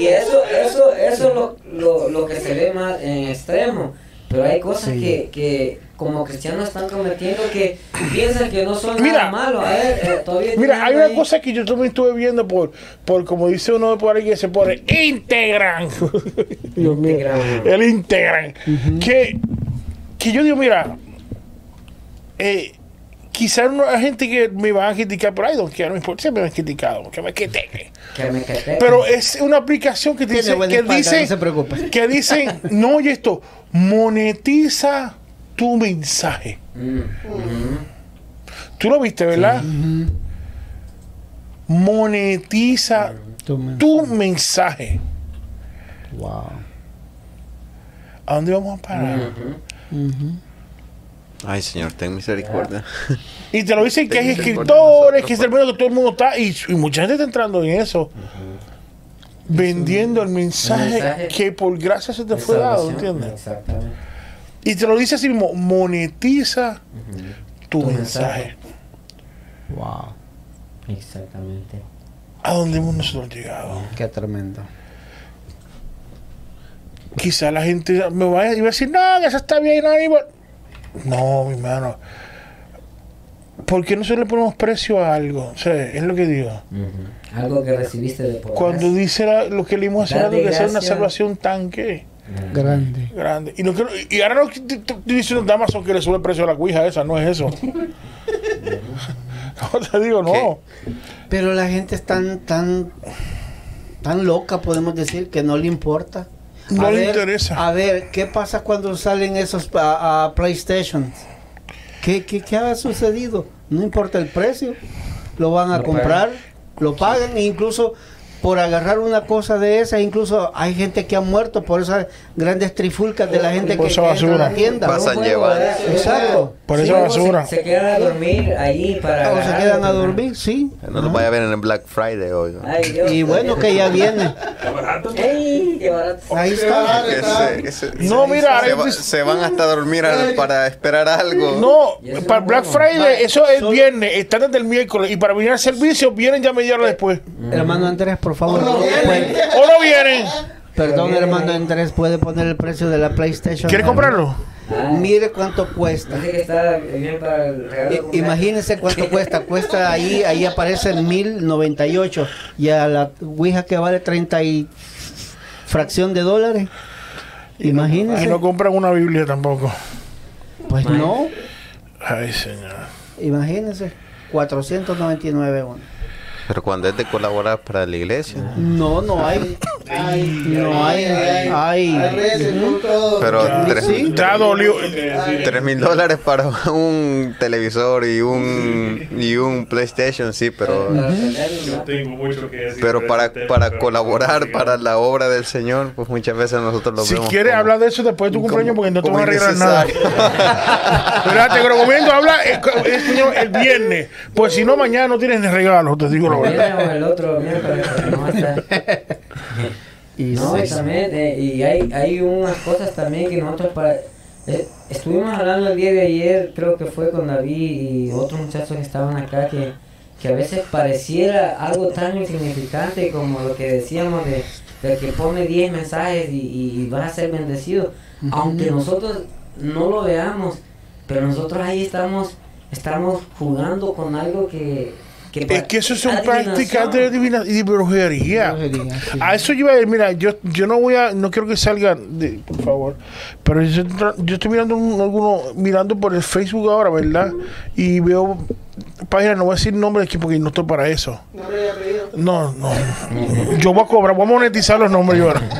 Y eso, eso, eso es lo, lo, lo que se ve más en extremo. Pero hay cosas Sí. que, que como cristianos están cometiendo que piensan que no son Mira. nada malo. A ver, eh, todavía Mira, hay una cosa que yo también estuve viendo por, por como dice uno por ahí que se pone Integran. Dios mío. Integran. El Integran. que, que yo digo, mira, eh, quizá no hay gente que me van a criticar, pero ay, don que no me importa, siempre me han criticado, que me critiquen. que me quedé- Pero es una aplicación que Tiene dice, que espalda, dice, no se preocupe. que dicen, no oye esto, monetiza tu mensaje. Mm. Tú lo viste, ¿verdad? Monetiza Tu men- tu mensaje. Wow. ¿A dónde vamos a parar? Ujú. Ay, Señor, ten misericordia. Y te lo dicen que Ten de escritores, que es el que todo el mundo está, y, y mucha gente está entrando en eso. vendiendo el mensaje, mensaje que por gracia se te fue dado. ¿entiendes? Exactamente. Y te lo dice así mismo, monetiza tu, Tu mensaje. mensaje. Wow, Exactamente. ¿A dónde hemos nosotros llegado? qué tremendo. Quizá la gente me va a, iba a decir, no, que eso está bien, no, igual". No, mi hermano. ¿Por qué no se le ponemos precio a algo? O sea, es lo que digo. Algo que recibiste de por Cuando dice la- lo que leímos hace rato, que sea una salvación tan que Grande. grande. Y, no quiero- y ahora no estoy diciendo de Amazon que le sube el precio a la cuija esa, no es eso. no te digo, no. Pero la gente es tan, tan, tan loca, podemos decir, que no le importa. No A le ver, interesa. A ver, ¿qué pasa cuando salen esos a, a PlayStation? ¿Qué, qué, qué ha sucedido? No importa el precio, lo van a Lo comprar, lo pagan e incluso por agarrar una cosa de esa, incluso hay gente que ha muerto por esas grandes trifulcas de la gente que, que entra a la tienda. Pasan. Exacto. Por Sí, esa basura. Se, se quedan a dormir ahí para. O se quedan a dormir, sí. No los vaya a ver en el Black Friday hoy. ¿no? Ay, Dios. Y bueno, que ya viene. ¡Ey! ¡Qué barato! Ahí está. Ese- ese- No, mira, se, va- van hasta dormir al- para esperar algo. No, para Black bueno. Friday, eso es viernes, están desde el miércoles. Y para venir al servicio, vienen ya media hora después. Hermano Andrés, por favor. No, ¿O no vienen? perdón, hermano Andrés, ¿puede poner el precio de la PlayStation? ¿Quieres comprarlo? Ah, Mire cuánto cuesta. Que está el. Imagínense cuánto cuesta. Cuesta ahí, ahí aparece en 1098. Y a la Ouija que vale 30 y fracción de dólares. Y Imagínense. no compran una Biblia tampoco. Pues no. Ay, señor. Imagínense. 499 uno. Pero cuando es de colaborar para la iglesia. No, no hay. Ay, No hay. Hay Hay. veces, no todo. Pero tres, Sí. Mil dólares para un televisor y un y un PlayStation, sí, pero ¿no? tengo mucho que decir. pero para ese tema, para colaborar para la obra del Señor, pues muchas veces nosotros lo Si vemos. quieres como- hablar de eso después de tu cumpleaños, porque no te van a regalar nada. Pero te recomiendo hablar el, señor, el viernes. Pues si no, mañana no tienes ni regalo, te digo la El o otro miércoles, no está. Y No, sí. y también, eh, y hay, hay unas cosas también que nosotros para... eh, estuvimos hablando el día de ayer, creo que fue con David y otros muchachos que estaban acá, que, que a veces pareciera algo tan insignificante como lo que decíamos de, de que pone 10 mensajes y, y vas a ser bendecido. Aunque nosotros no lo veamos, pero nosotros ahí estamos, estamos jugando con algo que... que Es que eso son prácticas de y de brujería. Brujería, sí. A eso yo iba a decir, mira, yo, yo no voy a, no quiero que salga, de, por favor, pero yo, estoy mirando un- alguno, mirando por el Facebook ahora, ¿verdad? Y veo páginas, no voy a decir nombres aquí porque no estoy para eso. Apellido. No, no. Yo voy a cobrar, voy a monetizar los nombres yo ahora.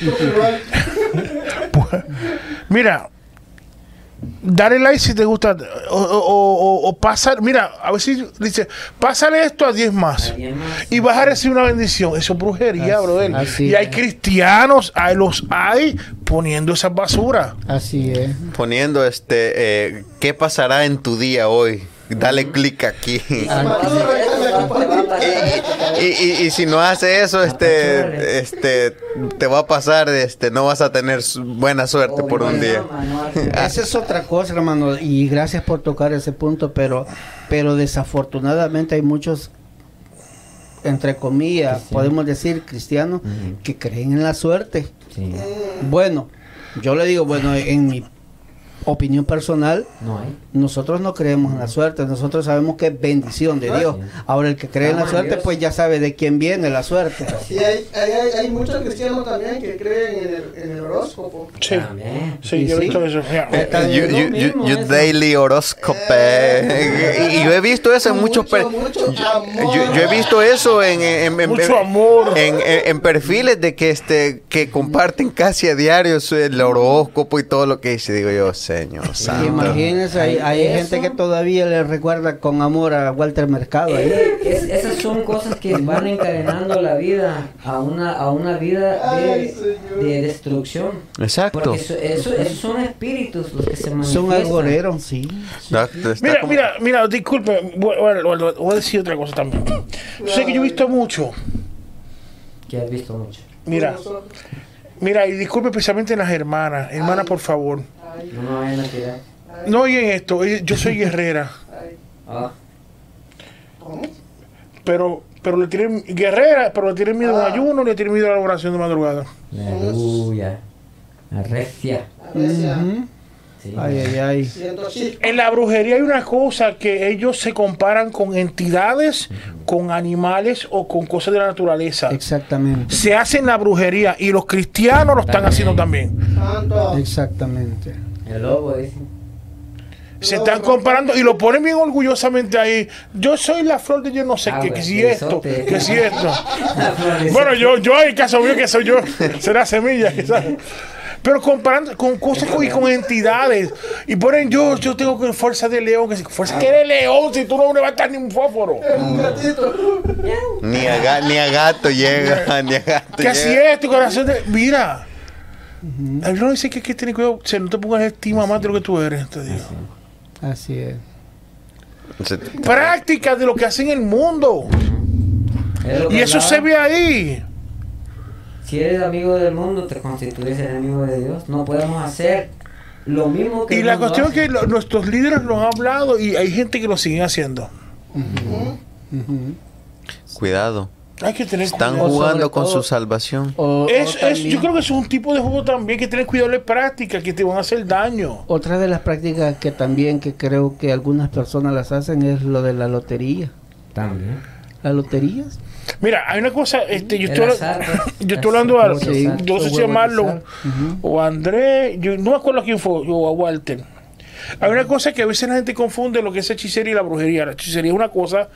Pues, mira, dale like si te gusta. O, o, o, o pasa, mira, a ver si dice, pásale esto a 10 más. Y vas a recibir una bendición. Eso es brujería, Así- brother. así y hay es. cristianos, hay, los hay poniendo esas basuras. Así es. Poniendo este eh, ¿qué pasará en tu día hoy? Dale clic aquí. Y, y- y si no hace eso, este, este, te va a pasar, este, no vas a tener buena suerte por un día. Esa es otra cosa, hermano, y gracias por tocar ese punto, pero, pero desafortunadamente hay muchos, entre comillas, podemos decir cristianos, que creen en la suerte. Sí, Bueno, yo le digo, bueno, en mi opinión personal, no hay. nosotros no creemos en la suerte, nosotros sabemos que es bendición de Dios. Ahora el que cree en la suerte, pues ya sabe de quién viene la suerte. Y hay, hay, hay, hay muchos cristianos también que creen en el, en el horóscopo. Sí. Sí, yo he Sí. visto eso. You, you- you- you eso. daily horoscope. Y, y yo he visto eso en muchos per- Mucho, mucho yo, he visto eso en, en, en- Mucho en- amor. en, en- en perfiles de que este que comparten casi a diario su- el horóscopo y todo lo que dice. Digo yo, Señor santo. Imagínense, hay, gente que todavía le recuerda con amor a Walter Mercado. ahí. Eh, es- esas son cosas que van encadenando la vida a una, a una vida de, destrucción. Exacto. Porque eso, eso- esos son espíritus los que se manifiestan. Son agoreros, sí. No, está Mira, como- mira, mira, disculpe, voy, voy- voy- voy a decir otra cosa también. Yo sé que yo he visto mucho que has visto mucho. Mira, mira, y disculpe especialmente las hermanas. Hermana, Ay. por favor. Ay, No No oyen esto, eh, yo soy guerrera. Ah, pero pero le tienen guerrera, pero le tienen miedo a un Ah. ayuno, le tienen miedo a la oración de madrugada. aleluya. Recia. Ya- Ujú. Sí. Ay, ay, ay. Siento así. En la brujería hay una cosa que ellos se comparan con entidades, con animales o con cosas de la naturaleza. Exactamente. Se hace en la brujería y los cristianos lo están haciendo también. Santo. Exactamente. El lobo dice. Se están comparando y lo ponen bien orgullosamente ahí. Yo soy la flor de yo no sé Ah, qué, que si esto, que si esto. Bueno, yo, yo en caso mío que soy yo, será semilla, quizás. Pero comparando con cosas y con entidades. Y ponen yo, yo tengo que fuerza de león, que si- fuerza que de león, si tú no levantas ni un fósforo. Ni a, ga- ni a gato llega, ni a gato Que así llega. es tu corazón de. Mira. El no dice que hay que tener cuidado, se no te pongas estima más de lo que tú eres, te digo. Así es. Se- Práctica de lo que hace en el mundo. Es Y eso hablaba. se ve ahí. Si eres amigo del mundo, te constituyes enemigo de Dios. No podemos hacer lo mismo que Y la cuestión es que lo- nuestros líderes lo han hablado y hay gente que lo siguen haciendo. Cuidado. Hay que tener Están cuidado. Jugando con todo- su salvación. O- o Es, es- yo creo que eso es un tipo de juego también que tener cuidado de prácticas que te van a hacer daño. Otra de las prácticas que también que creo que algunas personas las hacen es lo de la lotería. También. ¿Las loterías? Mira, hay una cosa, este, yo estoy, azar, pues. yo estoy hablando a, Sí, yo no sé si llamarlo, o a Andrés, yo no me acuerdo quién fue, o a Walter. Hay una cosa que a veces la gente confunde lo que es hechicería y la brujería. La hechicería es una cosa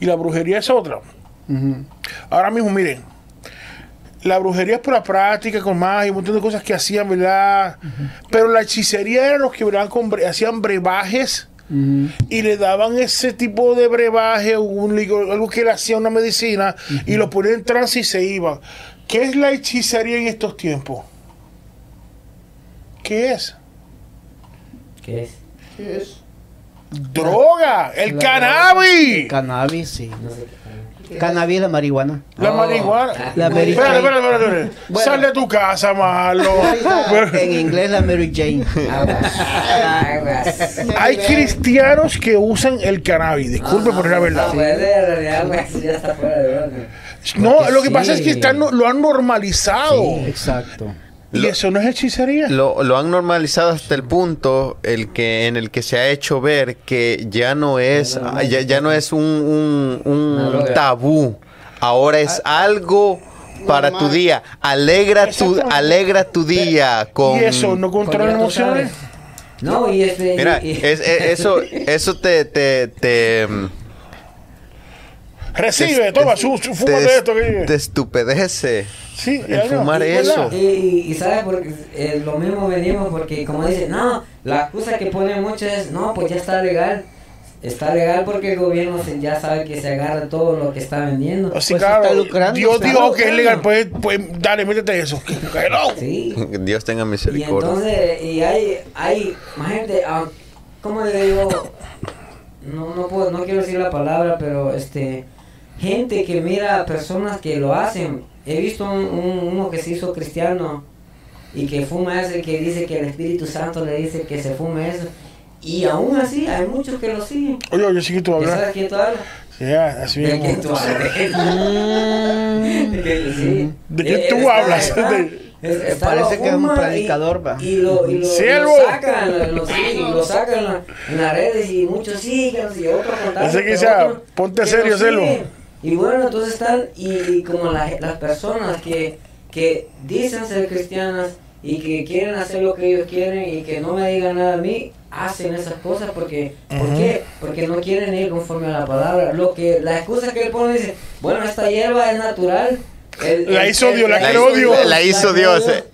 y la brujería es otra. Ahora mismo, miren, la brujería es por la práctica, con magia y un montón de cosas que hacían, ¿verdad? Pero la hechicería eran los que ¿verdad? con bre- hacían brebajes Y le daban ese tipo de brebaje, un licor, algo que le hacía una medicina, y lo ponían en trance y se iba. ¿Qué es la hechicería en estos tiempos? ¿Qué es? ¿Qué es? ¿Qué es? Droga, el La- cannabis, Cannabis, sí. No sé qué. Cannabis, la marihuana. la Oh, marihuana. la Mary Espérate, Jane. espérate, espérate, espérate. Bueno. Sal de tu casa, malo. En inglés, la Mary Jane. Aguas. Aguas. Hay cristianos que usan el cannabis, disculpe por la No, verdad. en realidad, ya está fuera de orden. No, lo que pasa es que sí. están, lo han normalizado. Exacto. Y Lo- eso no es hechicería. Lo, lo han normalizado hasta el punto el que en el que se ha hecho ver que ya no es ya, ya no es un, un- un tabú ahora es algo para tu día alegra tu alegra tu día con y eso no controla emociones. No, y este. mira y- y- es- es- eso eso te te te, Recibe, te- toma, su, fúmate esto. Que... te estupedece Sí, el ya no, fumar es eso. Y, y, y sabes, porque eh, lo mismo venimos porque como dicen, no, la excusa que ponen mucho es, no, pues ya está legal. Está legal porque el gobierno se- ya sabe que se agarra todo lo que está vendiendo. Así, Pues claro, está lucrando, Dios está dijo que es legal, pues, pues dale, métete eso. Hello. Sí. Dios tenga Y misericordia entonces, y hay, hay más gente, ah, ¿cómo le digo? No, no puedo, no quiero decir la palabra, pero este, gente que mira a personas que lo hacen. He visto un, un- uno que se hizo cristiano y que fuma eso y que dice que el Espíritu Santo le dice que se fume eso. Y aún así hay muchos que lo siguen. Oye, yo sí que tú ¿Ya hablas. sabes quién tú hablas? Ya, así ¿De quién tú hablas? Que sí. ¿De Él tú está- hablas? está- De- es- está, Parece lo que es un predicador, y- va. Y lo, y lo, y ¡Siervo! lo sacan, lo, sí, y lo sacan en, la- en las redes y muchos siguen y otros. Así que sea, otros ponte que serio, lo Celo. siguen. Y bueno, entonces están, y, como la- las personas que, que dicen ser cristianas y que quieren hacer lo que ellos quieren y que no me digan nada a mí, hacen esas cosas porque, ¿por qué? Porque no quieren ir conforme a la palabra. Lo que, la excusa que él pone dice, bueno, esta hierba es natural. El- La el- hizo el- Dios, la La creó hizo- Dios. la hizo Dios, eh.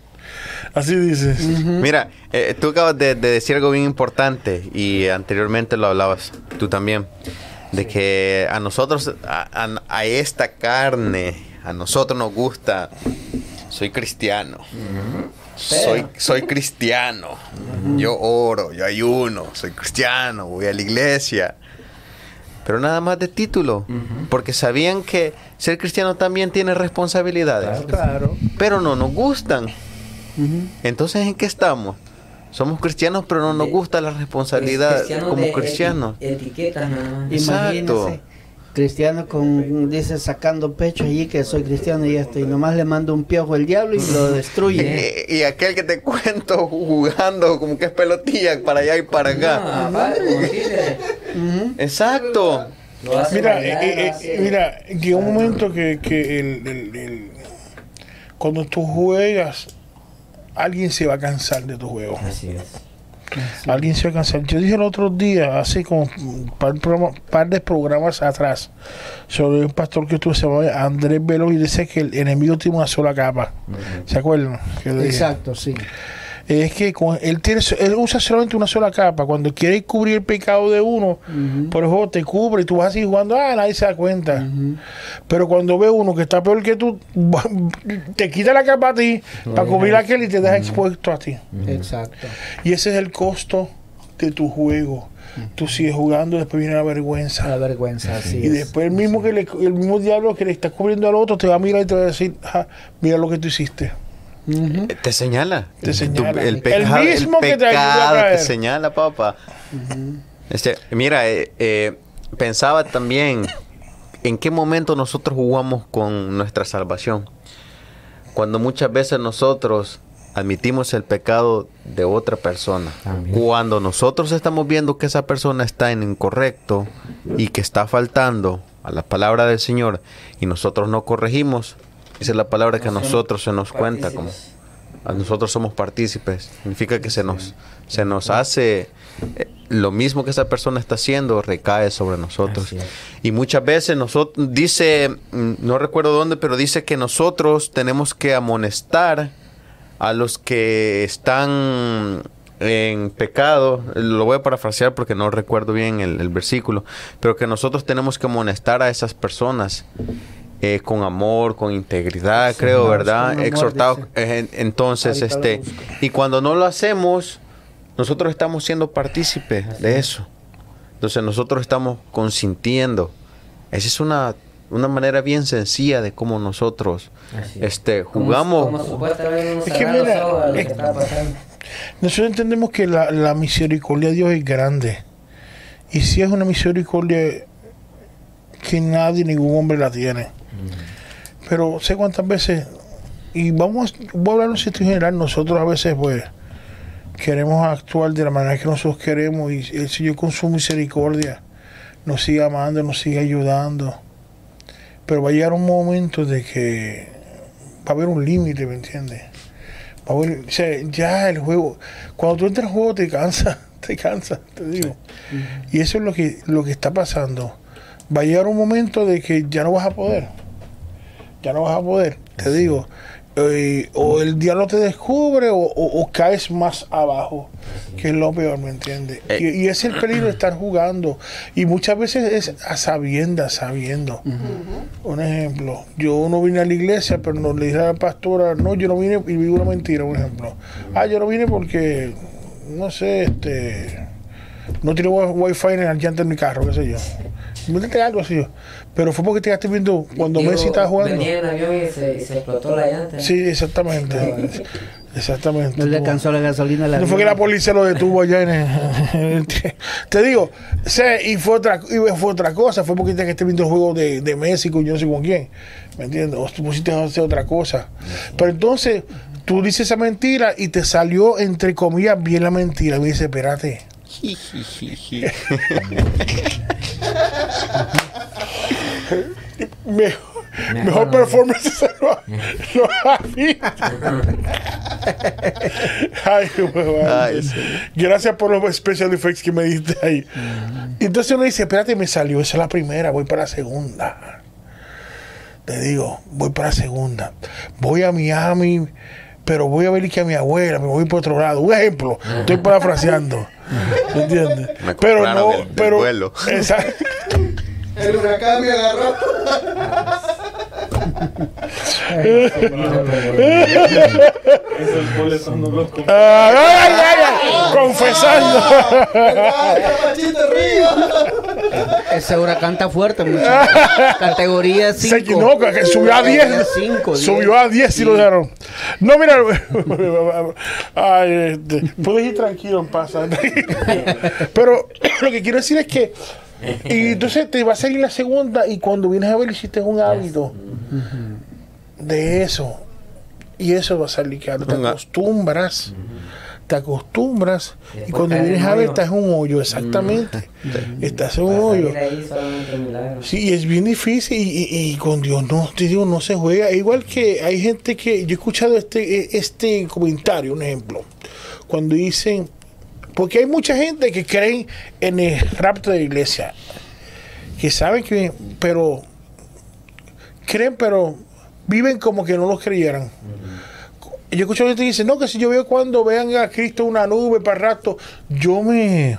Así dices. Mira, eh, tú acabas de, de decir algo bien importante y anteriormente lo hablabas tú también, de que a nosotros, a, a- a esta carne, a nosotros nos gusta, soy cristiano, soy, soy cristiano, yo oro, yo ayuno, soy cristiano, voy a la iglesia. pero nada más de título, porque sabían que ser cristiano también tiene responsabilidades, Claro. pero no nos gustan. Entonces, ¿en qué estamos? Somos cristianos, pero no nos gusta la responsabilidad Cristiano como cristianos. eti- Etiquetas nada más. Exacto. Imagínese, cristiano con, dice, sacando pecho allí que soy cristiano y esto, y nomás le mando un piojo al diablo y lo destruye. Y, y aquel que te cuento jugando como que es pelotilla para allá y para acá. No. Exacto. Mira, eh, eh, mira, llega un momento que, que el, el- el- cuando tú juegas, alguien se va a cansar de tu juego. Así es. Alguien se va a cansar. Yo dije el otro día, así como un par, de programa- par de programas atrás, sobre un pastor que tuve, se llamaba Andrés Velo, y dice que el enemigo tiene una sola capa. ¿Se acuerdan? Exacto, sí. Es que él, tiene, él usa solamente una sola capa. Cuando quiere cubrir el pecado de uno, Ujú. por el juego te cubre y tú vas así jugando, ah, nadie se da cuenta. Pero cuando ve uno que está peor que tú, te quita la capa a ti para cubrir aquel y te deja expuesto a ti. Exacto. Y ese es el costo de tu juego. Tú sigues jugando, después viene la vergüenza. La vergüenza, así Y es. después el mismo que le- el mismo diablo que le está cubriendo al otro te va a mirar y te va a decir, "Ja, mira lo que tú hiciste. Ujú. Te señala. Te señala. Tu- el El pecado, el mismo que te ayuda a pecado te señala, papá. Este, mira, eh, eh, pensaba también en qué momento nosotros jugamos con nuestra salvación. Cuando muchas veces nosotros admitimos el pecado de otra persona. También. Cuando nosotros estamos viendo que esa persona está en incorrecto y que está faltando a la palabra del Señor y nosotros no corregimos, esa es la palabra que a nosotros se nos cuenta como a nosotros somos partícipes. Significa que se nos, se nos hace eh, lo mismo que esa persona está haciendo, recae sobre nosotros. Y muchas veces nosotros, dice, mm, no recuerdo dónde, pero dice que nosotros tenemos que amonestar a los que están en pecado, lo voy a parafrasear porque no recuerdo bien el, el versículo, pero que nosotros tenemos que amonestar a esas personas eh, con amor, con integridad, creo, con ¿verdad? amor, Exhortado. dice. eh, en- entonces, Ahorita este, y cuando no lo hacemos, nosotros estamos siendo partícipes de eso. Entonces nosotros estamos consintiendo. Esa es una, una manera bien sencilla de cómo nosotros Así es. este, Como- jugamos. Como, supuestamente nos Es que mira, lo que es- está pasando. Nosotros entendemos que la, la misericordia de Dios es grande. Y si es una misericordia que nadie, ningún hombre la tiene. Pero sé cuántas veces, y vamos, voy a hablar en un sitio general, nosotros a veces pues queremos actuar de la manera que nosotros queremos y el Señor con su misericordia nos sigue amando, nos sigue ayudando. Pero va a llegar un momento de que va a haber un límite, ¿me entiendes? Va a haber- o sea, ya el juego, cuando tú entras al juego te cansa, te cansa, te digo. Y eso es lo que, lo que está pasando. Va a llegar un momento de que ya no vas a poder. Ya no vas a poder, te digo. Eh, o el diablo te descubre o, o- o caes más abajo, que es lo peor, ¿me entiendes? Eh. Y, y es el peligro de estar jugando. Y muchas veces es a sabiendas, sabiendo. Un ejemplo, yo no vine a la iglesia, pero no le dije a la pastora, no, yo no vine y vivo una mentira, un ejemplo. Ah, yo no vine porque, no sé, este, no tiene wi- wifi en el llanta de mi carro, qué sé yo. Métete algo así. Pero fue porque te quedaste viendo cuando Digo, Messi estaba jugando. Venía en avión y se, y se explotó la llanta. Sí, exactamente. Exactamente. No le alcanzó la gasolina la No fue que la policía lo detuvo allá en el, Te digo, sé, y fue otra, y fue otra cosa, fue porque te que esté viendo el juego de, de Messi con yo no sé con quién. ¿Me entiendes? O tú pusiste a hacer otra cosa. Pero entonces, tú dices esa mentira y te salió, entre comillas, bien la mentira. Y me dice, espérate. Mejor, mejor performance se lo, lo ha. Ay, huevón. Ay, sí. Gracias por los special effects que me diste ahí. Entonces uno dice, espérate, me salió, esa es la primera, voy para la segunda. Te digo, voy para la segunda. Voy a Miami, pero voy a ver que a mi abuela, me voy por otro lado. Un ejemplo, estoy parafraseando. ¿Me entiendes? Me Pero no, del- del pero. vuelo. Exacto. El huracán me agarró. Esos goles son unos con- Ay, ay, ay, ay, confesando. Ese huracán está fuerte, muchachos. Categoría Se 5. equivocó, que subió a 10. Cinco, Subió a 10 y lo dejaron. No, mira. Ay, este, puedes ir tranquilo en paz. Pero lo que quiero decir es que. Y entonces te va a salir la segunda y cuando vienes a ver hiciste un hábito de eso. Y eso va a salir claro. Te acostumbras. Te acostumbras. Y cuando vienes a ver estás en un hoyo, exactamente. Estás en un Para hoyo. Sí, y es bien difícil y, y- y con Dios no, te digo, no se juega. Igual que hay gente que, yo he escuchado este, eh, este comentario, un ejemplo, cuando dicen, porque hay mucha gente que creen en el rapto de la iglesia, que saben que, pero, creen, pero viven como que no lo creyeran. Yo escucho gente que dice, no, que si yo veo cuando vean a Cristo una nube para rato, yo me...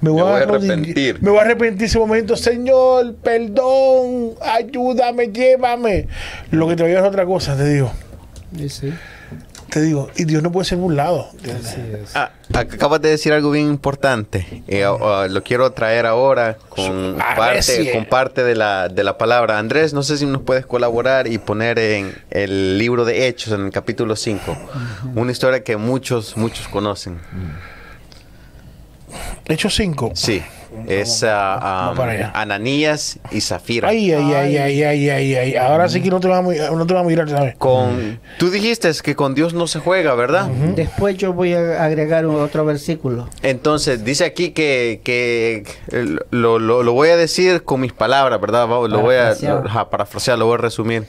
Me voy, voy a arrepentir. Me voy a arrepentir ese momento. Señor, perdón, ayúdame, llévame. Lo que te voy a decir es otra cosa, te digo. Sí, sí. Te digo, y Dios no puede ser burlado. Ah, acabas de decir algo bien importante. Eh, lo quiero traer ahora con parte, si- con parte de la, de la palabra. Andrés, no sé si nos puedes colaborar y poner en el libro de Hechos, en el capítulo 5, una historia que muchos, muchos conocen. Hecho 5. Sí, es para allá. Ananías y Zafira. Ay, ay, ay, ay, ay, ay, ay. Ahora sí que no te vamos, a- no te vamos a mirar, ¿sabes? Con, tú dijiste que con Dios no se juega, ¿verdad? Después yo voy a agregar un- otro versículo. Entonces, dice aquí que, que lo, lo- lo voy a decir con mis palabras, ¿verdad? Lo voy a ajá, parafrasear, lo voy a resumir.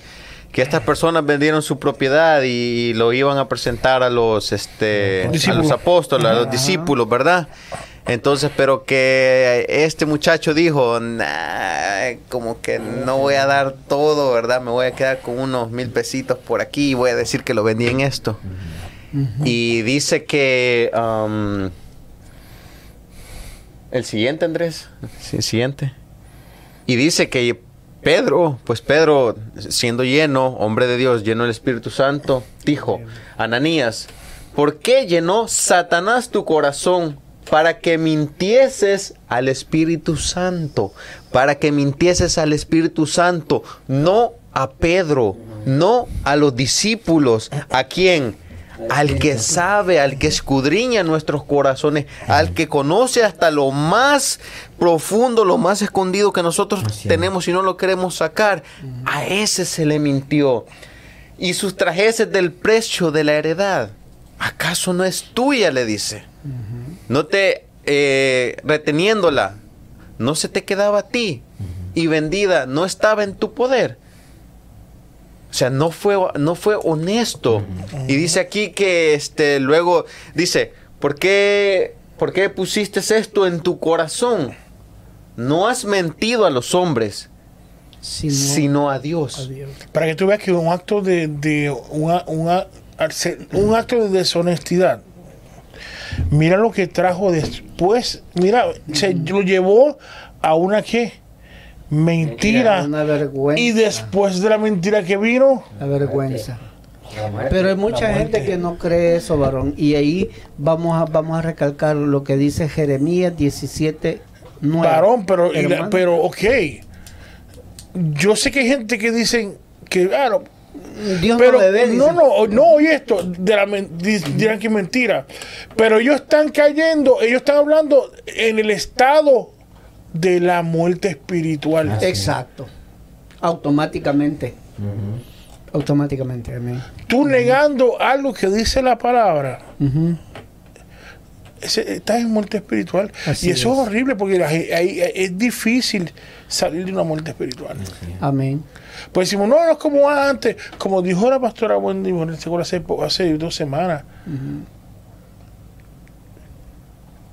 Que estas personas vendieron su propiedad y lo iban a presentar a los, este, a los apóstoles, a los discípulos, ¿verdad? Entonces, pero que este muchacho dijo, "Nah, como que no voy a dar todo, ¿verdad? Me voy a quedar con unos mil pesitos por aquí y voy a decir que lo vendí en esto. Y dice que... um, el siguiente, Andrés. Sí, el siguiente. Y dice que Pedro, pues Pedro, siendo lleno, hombre de Dios, lleno del Espíritu Santo, dijo, Ananías, ¿por qué llenó Satanás tu corazón para que mintieses al Espíritu Santo? Para que mintieses al Espíritu Santo, no a Pedro, no a los discípulos, ¿a quién? Al que sabe, al que escudriña nuestros corazones, al que conoce hasta lo más profundo, lo más escondido que nosotros tenemos y no lo queremos sacar, a ese se le mintió. Y sustrajese del precio de la heredad. ¿Acaso no es tuya? le dice. No te eh, reteniéndola, no se te quedaba a ti. Y vendida, no estaba en tu poder. O sea, no fue, no fue honesto. Y dice aquí que este, luego dice, ¿por qué, ¿por qué pusiste esto en tu corazón? No has mentido a los hombres, Si no, sino a Dios. Para que tú veas que un acto de, de una- una- un acto de deshonestidad. Mira lo que trajo después. Mira, se lo llevó a una que mentira. Una vergüenza. Y después de la mentira que vino, La vergüenza. Pero hay mucha gente que no cree eso, varón. Y ahí vamos a, vamos a recalcar lo que dice Jeremías 17, 9. varón, pero, la- pero ok. Yo sé que hay gente que dicen que, claro, Dios pero no le ve, no, no, no, oye esto, de la, men- di- dirán que es mentira. Pero ellos están cayendo, ellos están hablando en el estado de la muerte espiritual. Así Exacto. Automáticamente. Automáticamente, amén. Tú negando algo que dice la palabra, ese- estás en muerte espiritual. Así y eso es. es. horrible porque es difícil salir de una muerte espiritual. Amén. Pues decimos, no, no es como antes, como dijo la pastora Wendy Morel, seguro hace, hace dos semanas.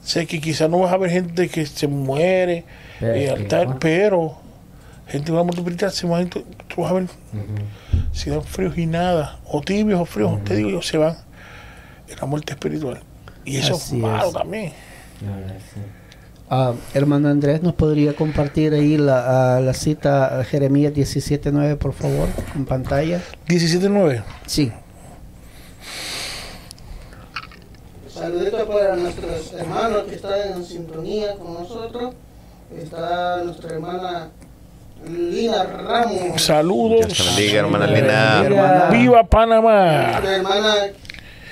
Sé que quizás no vas a ver gente que se muere, Pero eh, espiritual. altar, pero gente va a multiplicar, se van, tú, tú vas a ver si dan fríos y nada, o tibios o fríos, te digo yo, se van en la muerte espiritual. Y eso Así es malo es. también. Sí. Ah, hermano Andrés, ¿nos podría compartir ahí la, ah, la cita Jeremías 17.9, por favor, en pantalla? 17.9. Sí. Saluditos para nuestros hermanos que están en sintonía con nosotros. está nuestra hermana Lina Ramos, Saludos. Dios te bendiga, hermana. Lina. Hermana. Viva Panamá. nuestra hermana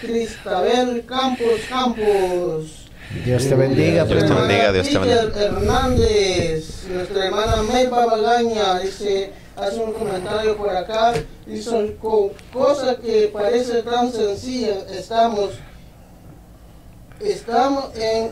Cristabel Campos Campos. Dios te bendiga. Dios te bendiga, Dios te bendiga. Hernández, nuestra hermana Melba Bagaña, dice, hace un comentario por acá, dice, con cosas que parece tan sencilla, estamos, estamos en,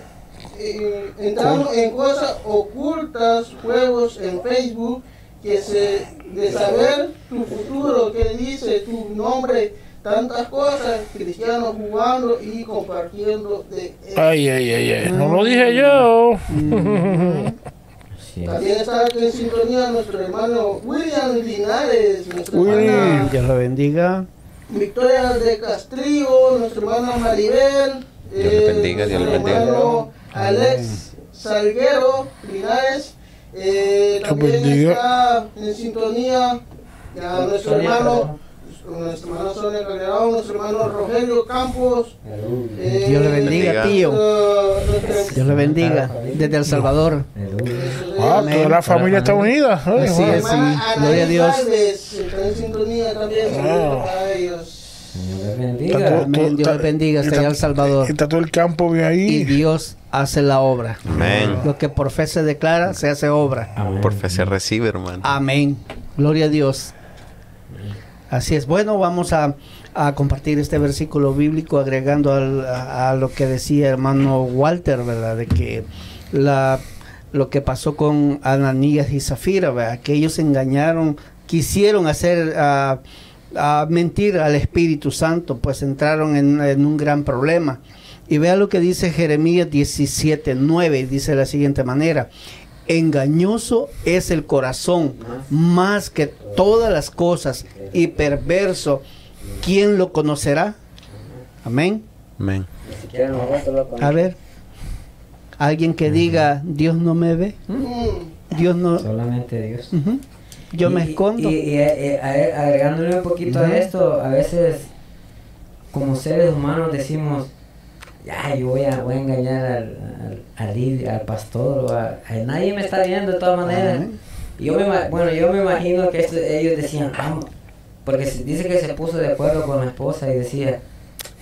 en- entrando en cosas ocultas, juegos en Facebook, que se, de saber tu futuro, que dice tu nombre, tantas cosas, cristianos jugando y compartiendo de Ay, ay, ay, ay. No lo dije yo. Así es. También está aquí en sintonía nuestro hermano William Linares, nuestra hermana Dios lo bendiga. Victoria de Castrillo, nuestra hermana Maribel, Dios le bendiga, Dios le nuestro bendiga. hermano Alex Salguero Linares, eh, también bendiga. está en sintonía ya nuestro hermano, nuestra hermana Sonia Calderón, nuestro hermano Rogelio Campos, eh, Dios le bendiga, bendiga. tío. Dios le bendiga. Desde El Salvador. Ah, Amén. toda la familia está unida. Ay, Así wow. es. hermana sí. Gloria a Dios. Anaí Galvez, está en sintonía también, saludos para ellos. Dios les Está bendiga. todo- Amén. Dios está- les bendiga está- El Salvador. Está todo el campo bien Y ahí. Dios hace la obra. Amén. Lo que por fe se declara, se hace obra. Amén. Por fe se recibe, hermano. Amén. Gloria a Dios. Así es. Bueno, vamos a, compartir este versículo bíblico agregando a, lo que decía hermano Walter, ¿verdad? De que lo que pasó con Ananías y Zafira, ¿verdad? Que ellos engañaron, quisieron hacer a mentir al Espíritu Santo, pues entraron en, en un gran problema. Y vea lo que dice Jeremías 17, 9, dice de la siguiente manera. Engañoso es el corazón más que todas las cosas y perverso. ¿Quién lo conocerá? Amén. Amén. A ver, alguien que diga, Dios no me ve, Dios no... Solamente Dios. Yo me escondo. Y, y, eh, eh, agregándole un poquito a esto, a veces como seres humanos decimos, ya, yo voy a, voy a engañar al, al, al líder, al pastor, o a, a- nadie me está viendo de todas maneras. Amén. Y Yo me, bueno, yo me imagino que esto- ellos decían, vamos, porque se- dice que se puso de acuerdo con la esposa y decía,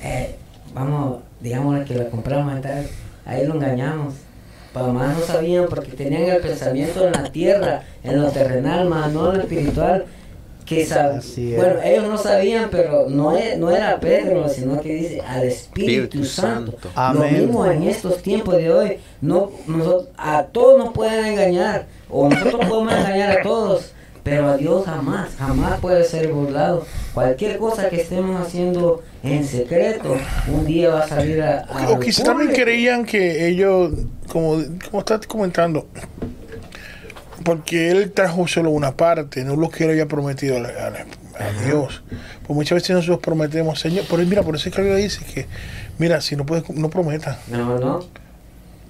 eh, vamos, digamos que la compramos y tal, ahí lo engañamos. Pero más no sabían porque tenían el pensamiento en la tierra, en lo terrenal, más no en lo espiritual. Que sab- Así es. bueno, ellos no sabían, pero no, e- no era Pedro, sino que dice al Espíritu, Espíritu Santo. Santo. Amén. Lo mismo en estos tiempos de hoy. No, nosotros, a todos nos pueden engañar, o nosotros podemos engañar a todos, pero a Dios jamás, jamás puede ser burlado. Cualquier cosa que estemos haciendo en secreto, un día va a salir a. O al quizás también creían que ellos, como, como estás comentando, porque él trajo solo una parte, no lo que él había prometido a, a- a Dios. Pues muchas veces nosotros prometemos, Señor, por, mira, por eso es que la Biblia dice que, mira, si no puedes, no prometas. Mejor no.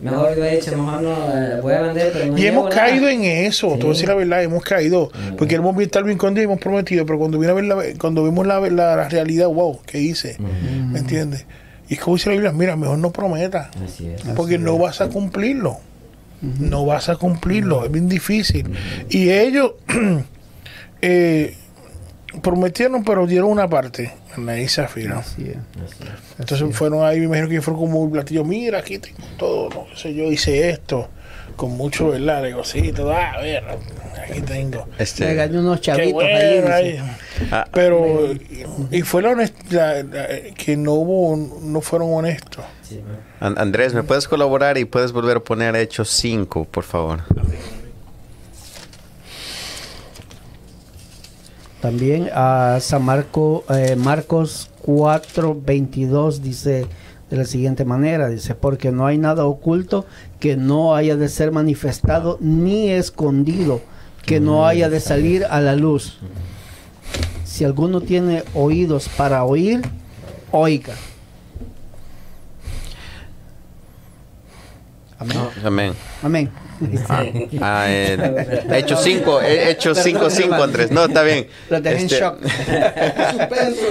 Mejor yo he dicho, mejor no, eh, voy a vender, pero no Y hemos nada. caído en eso, te voy a decir la verdad, hemos caído, porque hemos visto con Dios y hemos prometido, pero cuando viene a ver la, cuando vemos la, la, la realidad, wow, ¿qué hice? ¿Me entiendes? Y es como dice la Biblia, mira, mejor no prometas, porque no vas a cumplirlo. No vas a cumplirlo, es bien difícil. Y ellos eh, prometieron, pero dieron una parte, es. Así es. Entonces fueron ahí, me imagino que fueron como un platillo, mira, aquí tengo todo, no sé, yo hice esto, con mucho, ¿verdad? Negocito, ah, a ver, aquí tengo. Me Este, engañó unos Qué chavitos bueno, ahí. ah, Pero, y fue la honest- la- la- que no hubo, no fueron honestos. Sí, Andrés, ¿me puedes colaborar y puedes volver a poner Hechos 5, por favor? También a San Marco, eh, Marcos 4, 22 dice de la siguiente manera, dice, porque no hay nada oculto que no haya de ser manifestado ni escondido, que no haya de salir a la luz. Si alguno tiene oídos para oír, oiga. Amén. Amén. Amén. Ah, ah, eh, Hechos 5, eh, Hechos 5, 5, Andrés. No, está bien. Lo dejé en Este, shock. Suspenso.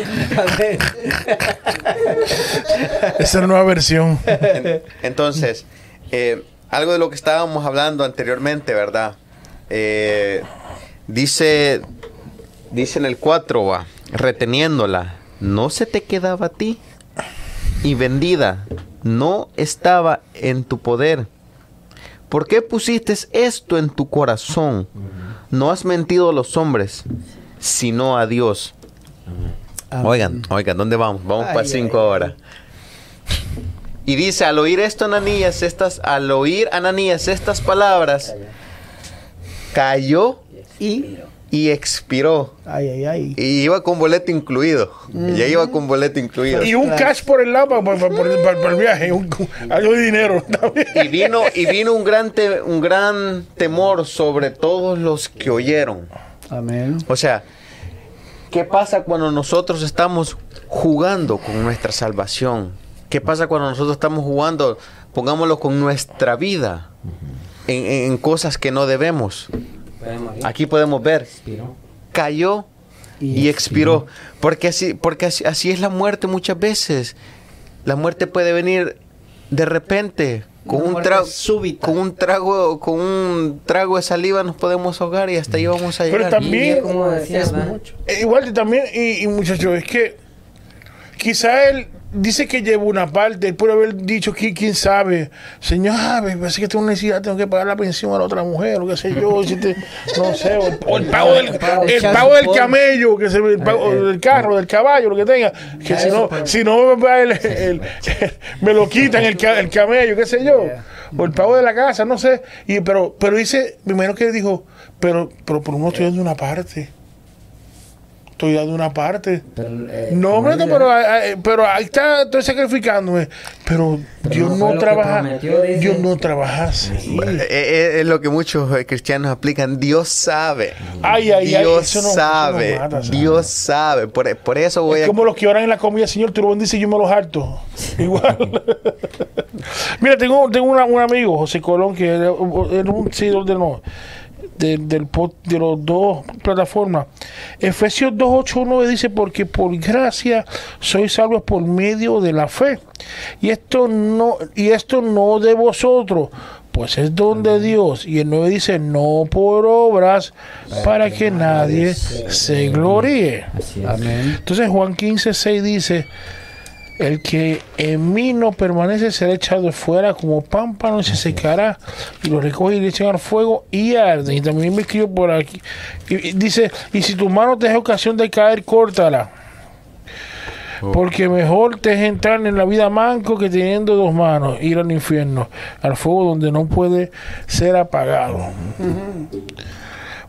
Es la nueva versión. Entonces, eh, algo de lo que estábamos hablando anteriormente, ¿verdad? Eh, dice, dice en el 4, va, reteniéndola, no se te quedaba a ti y vendida, no estaba en tu poder. ¿Por qué pusiste esto en tu corazón? No has mentido a los hombres, sino a Dios. Oigan, oigan, ¿dónde vamos? Vamos Ay, para el 5 ay, ahora. Y dice, al oír esto Ananías, estas, al oír Ananías estas palabras, cayó Y, y expiró. ay, ay, ay. Y iba con boleto incluido. Ya iba con boleto incluido. Y un Claro. cash por el lado para, para- para- para- para el viaje, un- algo de dinero también. Y vino, y vino un gran te- un gran temor sobre todos los que oyeron. Amén. O sea, ¿qué pasa cuando nosotros estamos jugando con nuestra salvación? ¿Qué pasa cuando nosotros estamos jugando, pongámoslo con nuestra vida, en, en cosas que no debemos? Aquí podemos ver, cayó Y expiró. Porque así, porque así, así es la muerte muchas veces. La muerte puede venir de repente. Con un, trago, súbita. con un trago con un trago de saliva nos podemos ahogar y hasta ahí vamos a Pero llegar. también- Y como decías, Es mucho. Eh, Igual que también, y, y muchachos, es que quizá él dice que lleva una parte, él puede haber dicho que quién sabe, señor, ah, me parece que tengo necesidad, tengo que pagar la pensión a la otra mujer, o qué sé yo, si te- no sé, o el, o el pago del, el pago del camello, que se, el pago Eh, eh, del carro, del caballo, lo que tenga, que Ah, si no, si no me, el- el- me lo quitan el, el camello, qué sé yo, o el pago de la casa, no sé, y pero, pero dice, primero que dijo, pero, pero por uno estoy dando una parte. Estoy dando una parte. Pero, eh, No, hombre, no, pero, eh, pero ahí está, estoy sacrificándome. Pero, Pero Dios no trabaja. prometió, dice. Dios no trabaja así. Es lo que muchos eh, cristianos aplican. Dios sabe. Ay, ay, ay, Dios eso no- eso no sabe. Dios sabe. Por, por eso voy Es a. como los que oran en la comida, Señor, tú lo bendices y yo me los harto. Igual. Mira, tengo, tengo una- un amigo, José Colón, que era, era un seguidor de, no, de, del de los dos plataformas. Efesios 2, 8, 9 dice, porque por gracia sois salvos por medio de la fe. Y esto no, y esto no de vosotros, pues es don de Dios. Y el 9 dice, no por obras, para que nadie se gloríe. Entonces Juan 15, 6 dice, el que en mí no permanece será echado fuera como pámpano y se secará y lo recoge y le echan al fuego y arde. Y también me escribo por aquí. Y, y dice, y si tu mano te da ocasión de caer, córtala. Porque mejor te es entrar en la vida manco que teniendo dos manos, ir al infierno, al fuego donde no puede ser apagado.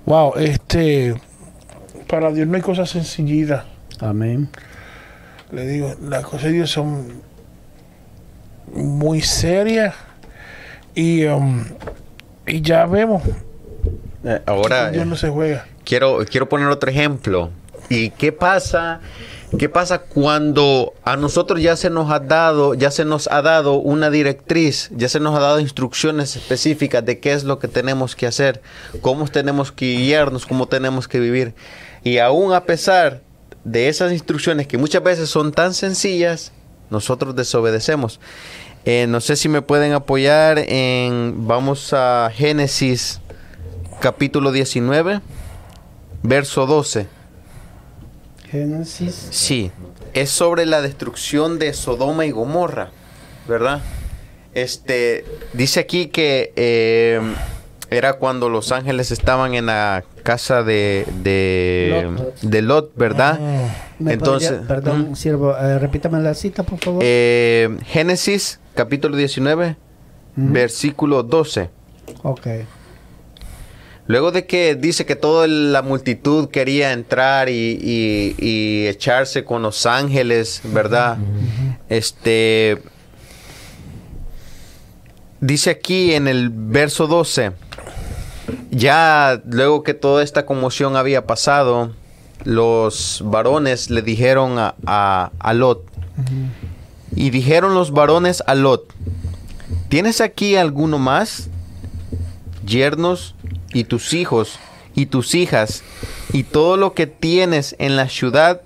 Wow, este, para Dios no hay cosas sencillitas. Amén. Le digo, las cosas de Dios son muy serias y, um, y ya vemos Eh, ahora Dios eh, no se juega. quiero, quiero poner otro ejemplo. ¿Y qué pasa? ¿Qué pasa cuando a nosotros ya se nos ha dado, ya se nos ha dado una directriz, ya se nos ha dado instrucciones específicas de qué es lo que tenemos que hacer, cómo tenemos que guiarnos, cómo tenemos que vivir? Y aún a pesar de esas instrucciones que muchas veces son tan sencillas, nosotros desobedecemos. Eh, no sé si me pueden apoyar en, vamos a Génesis capítulo 19, verso 12. Génesis. Sí, es sobre la destrucción de Sodoma y Gomorra, ¿verdad? Este, dice aquí que eh, era cuando los ángeles estaban en la casa de, de, Lot. de Lot, ¿verdad? ¿Me Entonces, podría- perdón, siervo, eh, repítame la cita, por favor. Eh, Génesis capítulo 19, Ujú. versículo 12. ok. Luego de que dice que toda la multitud quería entrar y, y- y echarse con los ángeles, ¿verdad? Este dice aquí en el verso 12, ya luego que toda esta conmoción había pasado, los varones le dijeron a, a- a Lot, y dijeron los varones a Lot, ¿tienes aquí alguno más? yernos y tus hijos y tus hijas y todo lo que tienes en la ciudad,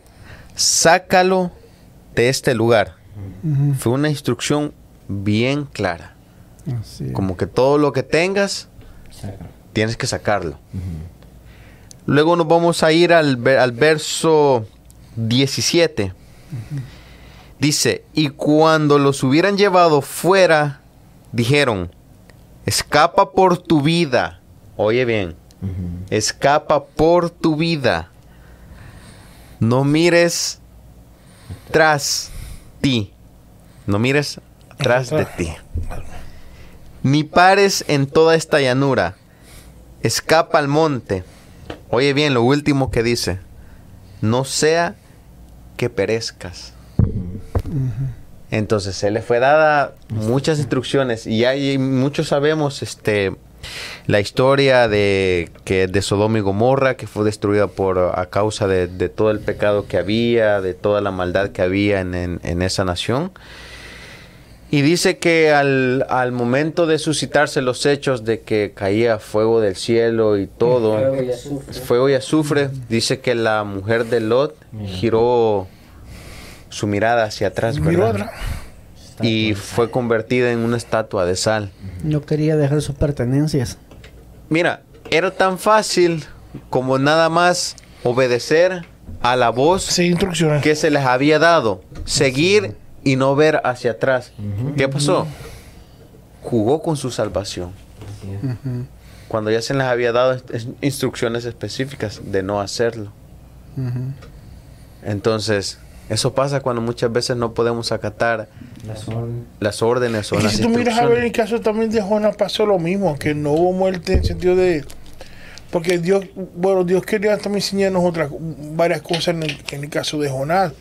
sácalo de este lugar. Fue una instrucción bien clara. Así. Como que todo lo que tengas, tienes que sacarlo. Luego nos vamos a ir al, al verso 17. Dice, y cuando los hubieran llevado fuera, dijeron, escapa por tu vida. Oye bien, escapa por tu vida. No mires tras ti. No mires tras de ti. Ni pares en toda esta llanura. Escapa al monte. Oye bien, lo último que dice. No sea que perezcas. Entonces se le fue dada muchas instrucciones y hay muchos sabemos este la historia de que de Sodoma y Gomorra que fue destruida por a causa de, todo el pecado que había, de toda la maldad que había en- en esa nación. Y dice que al, al momento de suscitarse los hechos de que caía fuego del cielo y todo, Fuego y azufre. fuego y azufre, dice que la mujer de Lot giró su mirada hacia atrás, ¿verdad? Y fue convertida en una estatua de sal. No quería dejar sus pertenencias. Mira, era tan fácil como nada más obedecer a la voz Sí, que se les había dado, seguir y no ver hacia atrás. ¿Qué pasó? Jugó con su salvación. Cuando ya se les había dado instrucciones específicas de no hacerlo. Entonces, eso pasa cuando muchas veces no podemos acatar Las órdenes. las órdenes o Y las si tú miras a ver el caso también de Jonás pasó lo mismo, que no hubo muerte en el sentido de porque Dios, bueno, Dios quería también enseñarnos otras varias cosas en el, en el caso de Jonás,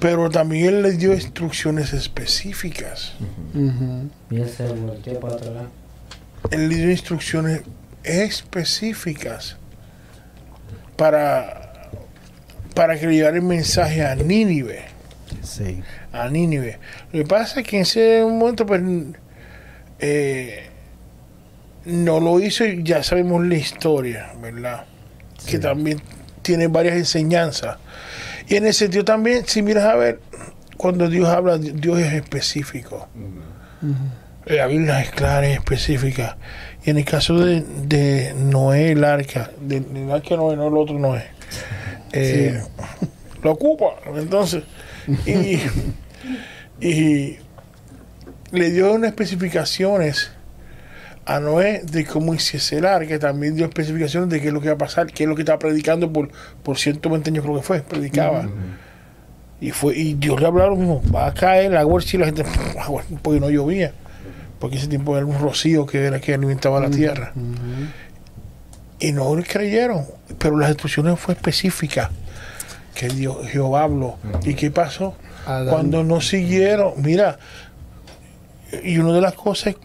pero también él le dio instrucciones específicas. Y él se volteó para otro lado. Él le dio instrucciones específicas para para que le llevara el mensaje a Nínive. Sí. a Nínive. Lo que pasa es que en ese momento, pues, eh, no lo hizo y ya sabemos la historia, ¿verdad? Que también tiene varias enseñanzas. Y en ese sentido también, si miras a ver, cuando Dios habla, Dios es específico. La Biblia es clara y específica. Y en el caso de, de Noé, el arca, de, del arca Noé, no el otro Noé, eh, lo ocupa. Entonces, y, y le dio unas especificaciones a Noé de cómo hiciese el arca, también dio especificaciones de qué es lo que va a pasar, qué es lo que estaba predicando por, por 120 años creo que fue, predicaba. Y fue y Dios le hablaba lo mismo, va a caer la agua y la gente, agua, porque no llovía, porque ese tiempo era un rocío que era que alimentaba la tierra. Y no le creyeron, pero las instrucciones fue específica que Dios, Jehová habló. ¿Y qué pasó? Cuando no siguieron, mira, y una de las cosas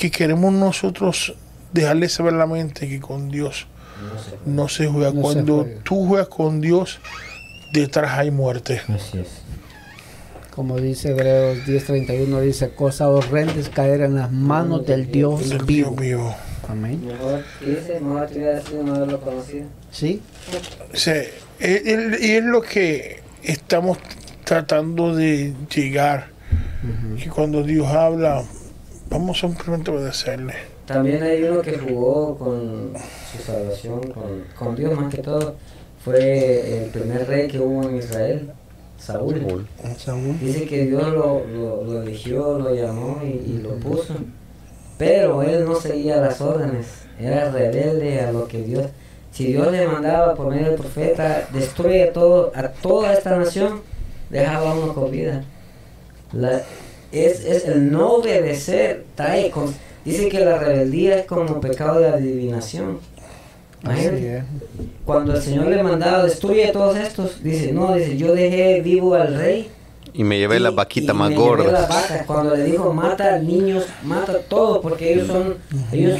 que queremos nosotros dejarle saber a la mente que con Dios no se juega. No se Cuando juega. tú juegas con Dios, detrás hay muerte. Así es. Como dice Hebreos 10:31, dice, cosa horrenda es caer en las manos del Dios Del vivo. Dios vivo. Amén. Mejor, ¿qué dice? Mejor te hubiera sido no haberlo conocido. Sí, y es lo que estamos tratando de llegar. Que cuando Dios habla, vamos simplemente a obedecerle. También hay uno que jugó con su salvación, con, con Dios más que todo. Fue el primer rey que hubo en Israel, Saúl. Saúl. Dice que Dios lo, lo, lo eligió, lo llamó y, y lo puso. Pero él no seguía las órdenes. Era rebelde a lo que Dios... Si Dios le mandaba por medio del profeta, destruye todo, a toda esta nación, dejaba a uno con vida. La- es, es el no obedecer, trae con- dice que la rebeldía es como pecado de adivinación. Imagínate. Cuando el Señor le mandaba, destruye todos estos, dice, no, dice, yo dejé vivo al rey. Y me llevé las y- vaquitas y más me llevé las gordas. vacas. Cuando le dijo, mata niños, mata todo, porque ellos son, ellos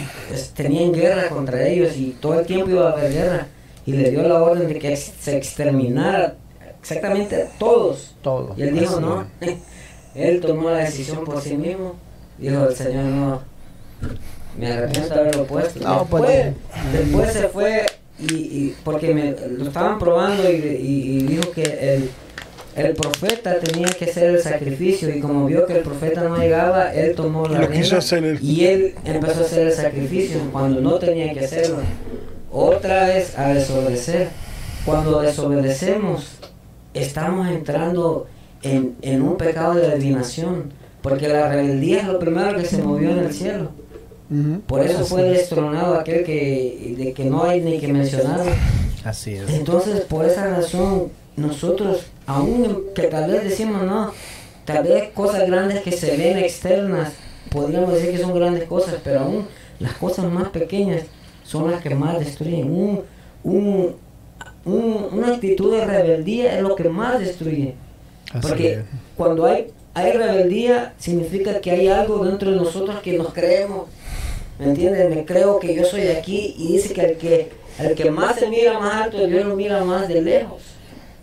tenían guerra contra ellos y todo el tiempo iba a haber guerra. Y le dio la orden de que se exterminara exactamente a todos. Todo. Y él dijo, Así no. Él tomó la decisión por sí mismo. Dijo el Señor, no. Me arrepiento de haberlo puesto. No, después, pues, después se fue y, y- porque me, lo estaban probando y, y- y dijo que el, el profeta tenía que hacer el sacrificio y como vio que el profeta no llegaba, él tomó la hacer él. y él empezó a hacer el sacrificio cuando no tenía que hacerlo. Otra vez a desobedecer. Cuando desobedecemos, estamos entrando en, en un pecado de adivinación, porque la rebeldía es lo primero que se movió en el cielo. Por eso fue es. destronado aquel que, de que no hay ni que mencionar. Así es. Entonces, por esa razón, nosotros, aún que tal vez decimos no, tal vez cosas grandes que se ven externas, podríamos decir que son grandes cosas, pero aún las cosas más pequeñas son las que más destruyen. Un, un- un- una actitud de rebeldía es lo que más destruye. Así Porque es. cuando hay, hay rebeldía, significa que hay algo dentro de nosotros que nos creemos. ¿Me entiendes? Me creo que yo soy aquí y dice que el que, el que más se mira más alto, Dios lo mira más de lejos.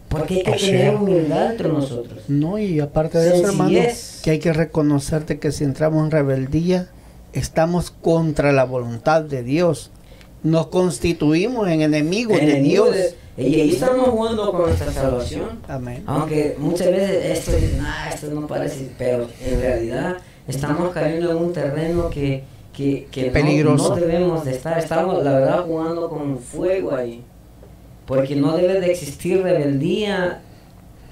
Porque hay que Así tener humildad entre nosotros. No, y aparte de eso, hermano, que hay que reconocerte que si entramos en rebeldía, estamos contra la voluntad de Dios. Nos constituimos en enemigos de Dios. de- y ahí estamos jugando con nuestra salvación. Amén. Aunque muchas veces esto, es, "Nah, esto no parece, pero en realidad estamos cayendo en un terreno que, que, que no- Peligroso. No, debemos de estar. Estamos, la verdad, jugando con fuego ahí. Porque no debe de existir rebeldía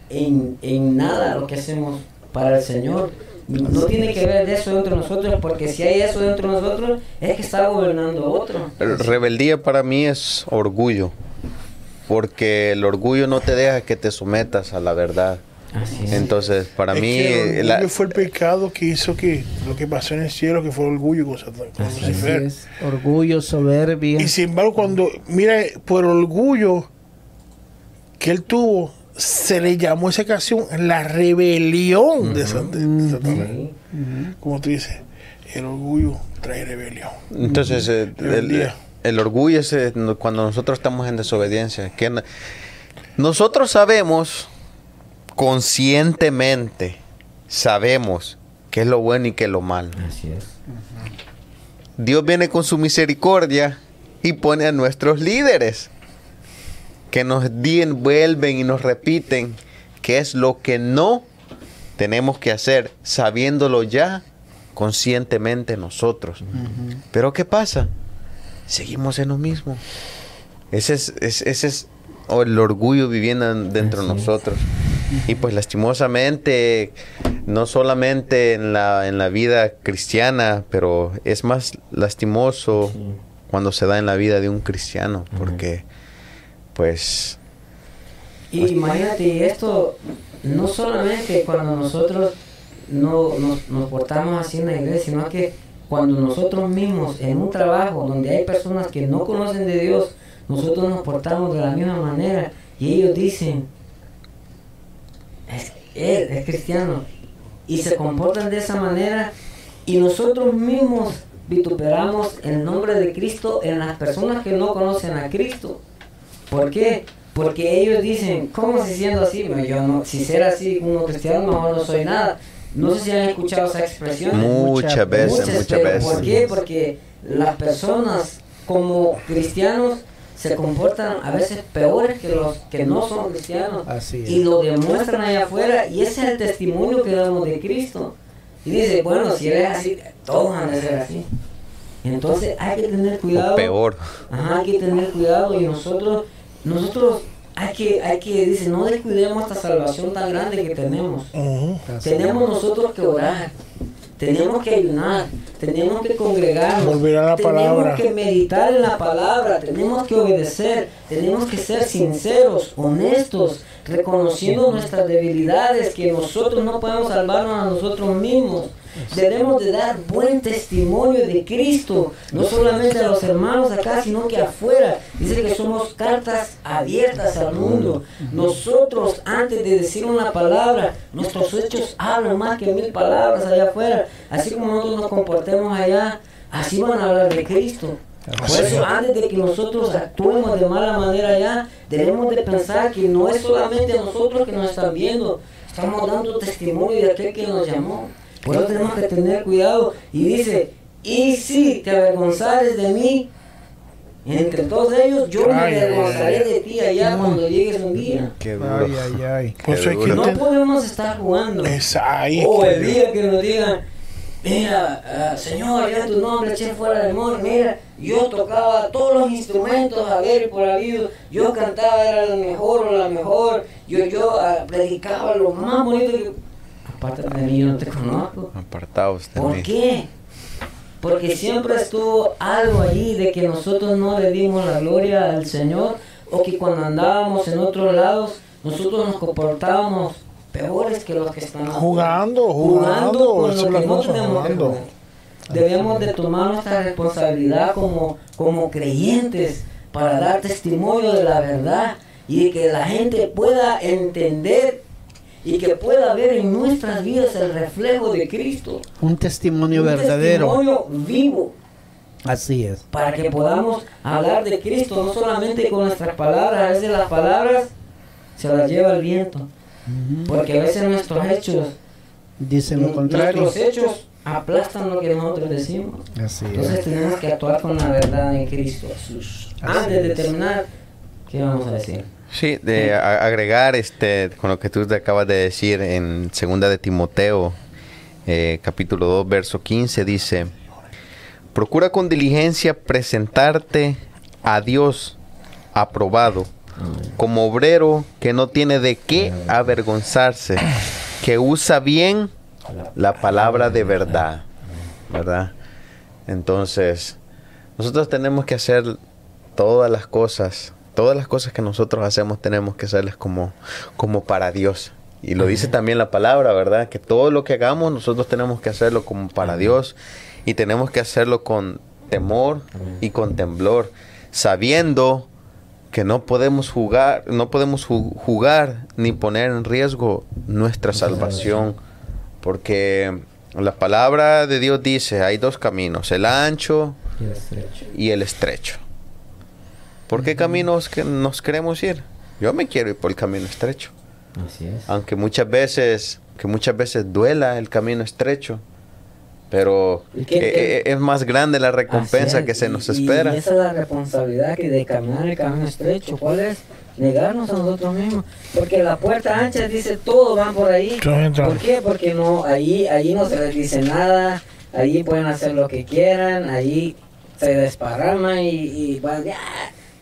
en, en nada lo que hacemos para el Señor. No tiene que ver de eso dentro de nosotros, porque si hay eso dentro de nosotros, es que está gobernando otro. Rebeldía para mí es orgullo, porque el orgullo no te deja que te sometas a la verdad. Así es. Entonces, para Es mí, que el orgullo la- fue el pecado que hizo que lo que pasó en el cielo, que fue orgullo con, con Lucifer. es. Orgullo, soberbia. Y sin embargo, cuando, mira, por orgullo que él tuvo, se le llamó esa ocasión la rebelión de Sat- de Satanás. Como tú dices, el orgullo trae rebelión. entonces eh, el, orgullo es eh, cuando nosotros estamos en desobediencia. Que no- nosotros sabemos conscientemente, sabemos qué es lo bueno y qué es lo malo. Así es. Dios viene con su misericordia y pone a nuestros líderes que nos vuelven y nos repiten qué es lo que no tenemos que hacer, sabiéndolo ya conscientemente nosotros. Pero ¿qué pasa? Seguimos en lo mismo. Ese es, es- ese es el orgullo viviendo en- dentro de nosotros. Y pues lastimosamente, no solamente en la, en la vida cristiana, pero es más lastimoso Sí. cuando se da en la vida de un cristiano, porque pues Y imagínate, esto no solamente cuando nosotros no nos, nos portamos así en la iglesia, sino que cuando nosotros mismos en un trabajo donde hay personas que no conocen de Dios, nosotros nos portamos de la misma manera y ellos dicen, es, él es cristiano y se comportan de esa manera y nosotros mismos vituperamos el nombre de Cristo en las personas que no conocen a Cristo. ¿Por qué? Porque ellos dicen, ¿cómo si siendo así? Bueno, yo no, si ser así como cristiano, mejor no soy nada. No sé si han escuchado esa expresión. muchas veces, Muchas, veces. ¿Por qué? Porque las personas como cristianos se comportan a veces peores que los que no son cristianos Así es. y lo demuestran allá afuera y ese es el testimonio que damos de Cristo. Y dice, bueno, si eres así, todos van a ser así. Entonces hay que tener cuidado. o peor. Ajá, hay que tener cuidado y nosotros, nosotros hay que, hay que, dice, no descuidemos esta salvación tan grande que tenemos. Tenemos nosotros que orar, tenemos que ayunar, tenemos que congregarnos, la tenemos palabra. que meditar en la palabra, tenemos que obedecer, tenemos que ser sinceros, honestos, reconociendo nuestras debilidades, que nosotros no podemos salvarnos a nosotros mismos. Debemos de dar buen testimonio de Cristo, no solamente a los hermanos acá, sino que afuera. Dice que somos cartas abiertas al mundo. Nosotros, antes de decir una palabra, nuestros hechos hablan más que mil palabras allá afuera. Así como nosotros nos comportemos allá, así van a hablar de Cristo. Por eso, antes de que nosotros actuemos de mala manera allá, debemos de pensar que no es solamente nosotros que nos están viendo, estamos dando testimonio de aquel que nos llamó. Por eso tenemos que tener cuidado. Y dice, y si te avergonzares de mí, Entre todos ellos, yo me Ay, avergonzaré ay. de ti allá cuando llegues un día. Qué duro. Ay, ay, ay. Duro. No podemos estar jugando. es ahí. O el día que nos digan, mira, ah, Señor, ya tu nombre eché fuera del demonio, mira, yo tocaba todos los instrumentos a ver por habido, yo cantaba, era el mejor o la mejor, yo, yo ah, predicaba lo más bonito que... Aparte de mí, yo no te conozco. Apartados de ¿Por mí. qué? Porque siempre estuvo algo ahí de que nosotros no le dimos la gloria al Señor o que cuando andábamos en otros lados nosotros nos comportábamos peores que los que están afuera. Jugando, jugando, con eso lo que no tenemos que jugando. jugar. Debemos de tomar nuestra responsabilidad como, como creyentes para dar testimonio de la verdad y de que la gente pueda entender y que pueda ver en nuestras vidas el reflejo de Cristo. Un testimonio Un verdadero. testimonio vivo Así es. para que podamos hablar de Cristo, no solamente con nuestras palabras, a veces las palabras se las lleva el viento, porque a veces nuestros hechos, Dicen lo contrario. nuestros hechos aplastan lo que nosotros decimos. Así Entonces es. tenemos que actuar con la verdad en Cristo Jesús. Así Antes de terminar, ¿qué vamos a decir? Sí, de agregar este con lo que tú te acabas de decir en segunda de Timoteo, eh, capítulo 2, verso 15, dice, procura con diligencia presentarte a Dios aprobado, como obrero que no tiene de qué avergonzarse, que usa bien la palabra de verdad, ¿verdad? Entonces, nosotros tenemos que hacer todas las cosas, todas las cosas que nosotros hacemos tenemos que hacerlas como, como para Dios. Y lo dice también la palabra, ¿verdad? Que todo lo que hagamos nosotros tenemos que hacerlo como para Dios. Y tenemos que hacerlo con temor y con temblor, sabiendo que no podemos jugar, no podemos ju- jugar ni poner en riesgo nuestra salvación, porque la palabra de Dios dice, hay dos caminos, el ancho y el estrecho. ¿Por qué caminos que nos queremos ir? Yo me quiero ir por el camino estrecho, Así es. aunque muchas veces, que muchas veces duela el camino estrecho, pero ¿Y qué- eh, qué- eh, es más grande la recompensa es, que se nos y- espera. Y esa es la responsabilidad que de caminar el camino estrecho. ¿Cuál es? Negarnos a nosotros mismos. Porque la puerta ancha dice todos van por ahí. ¿Por qué? Porque no, allí, allí no se les dice nada, allí pueden hacer lo que quieran, allí se desparraman y, y van, ya,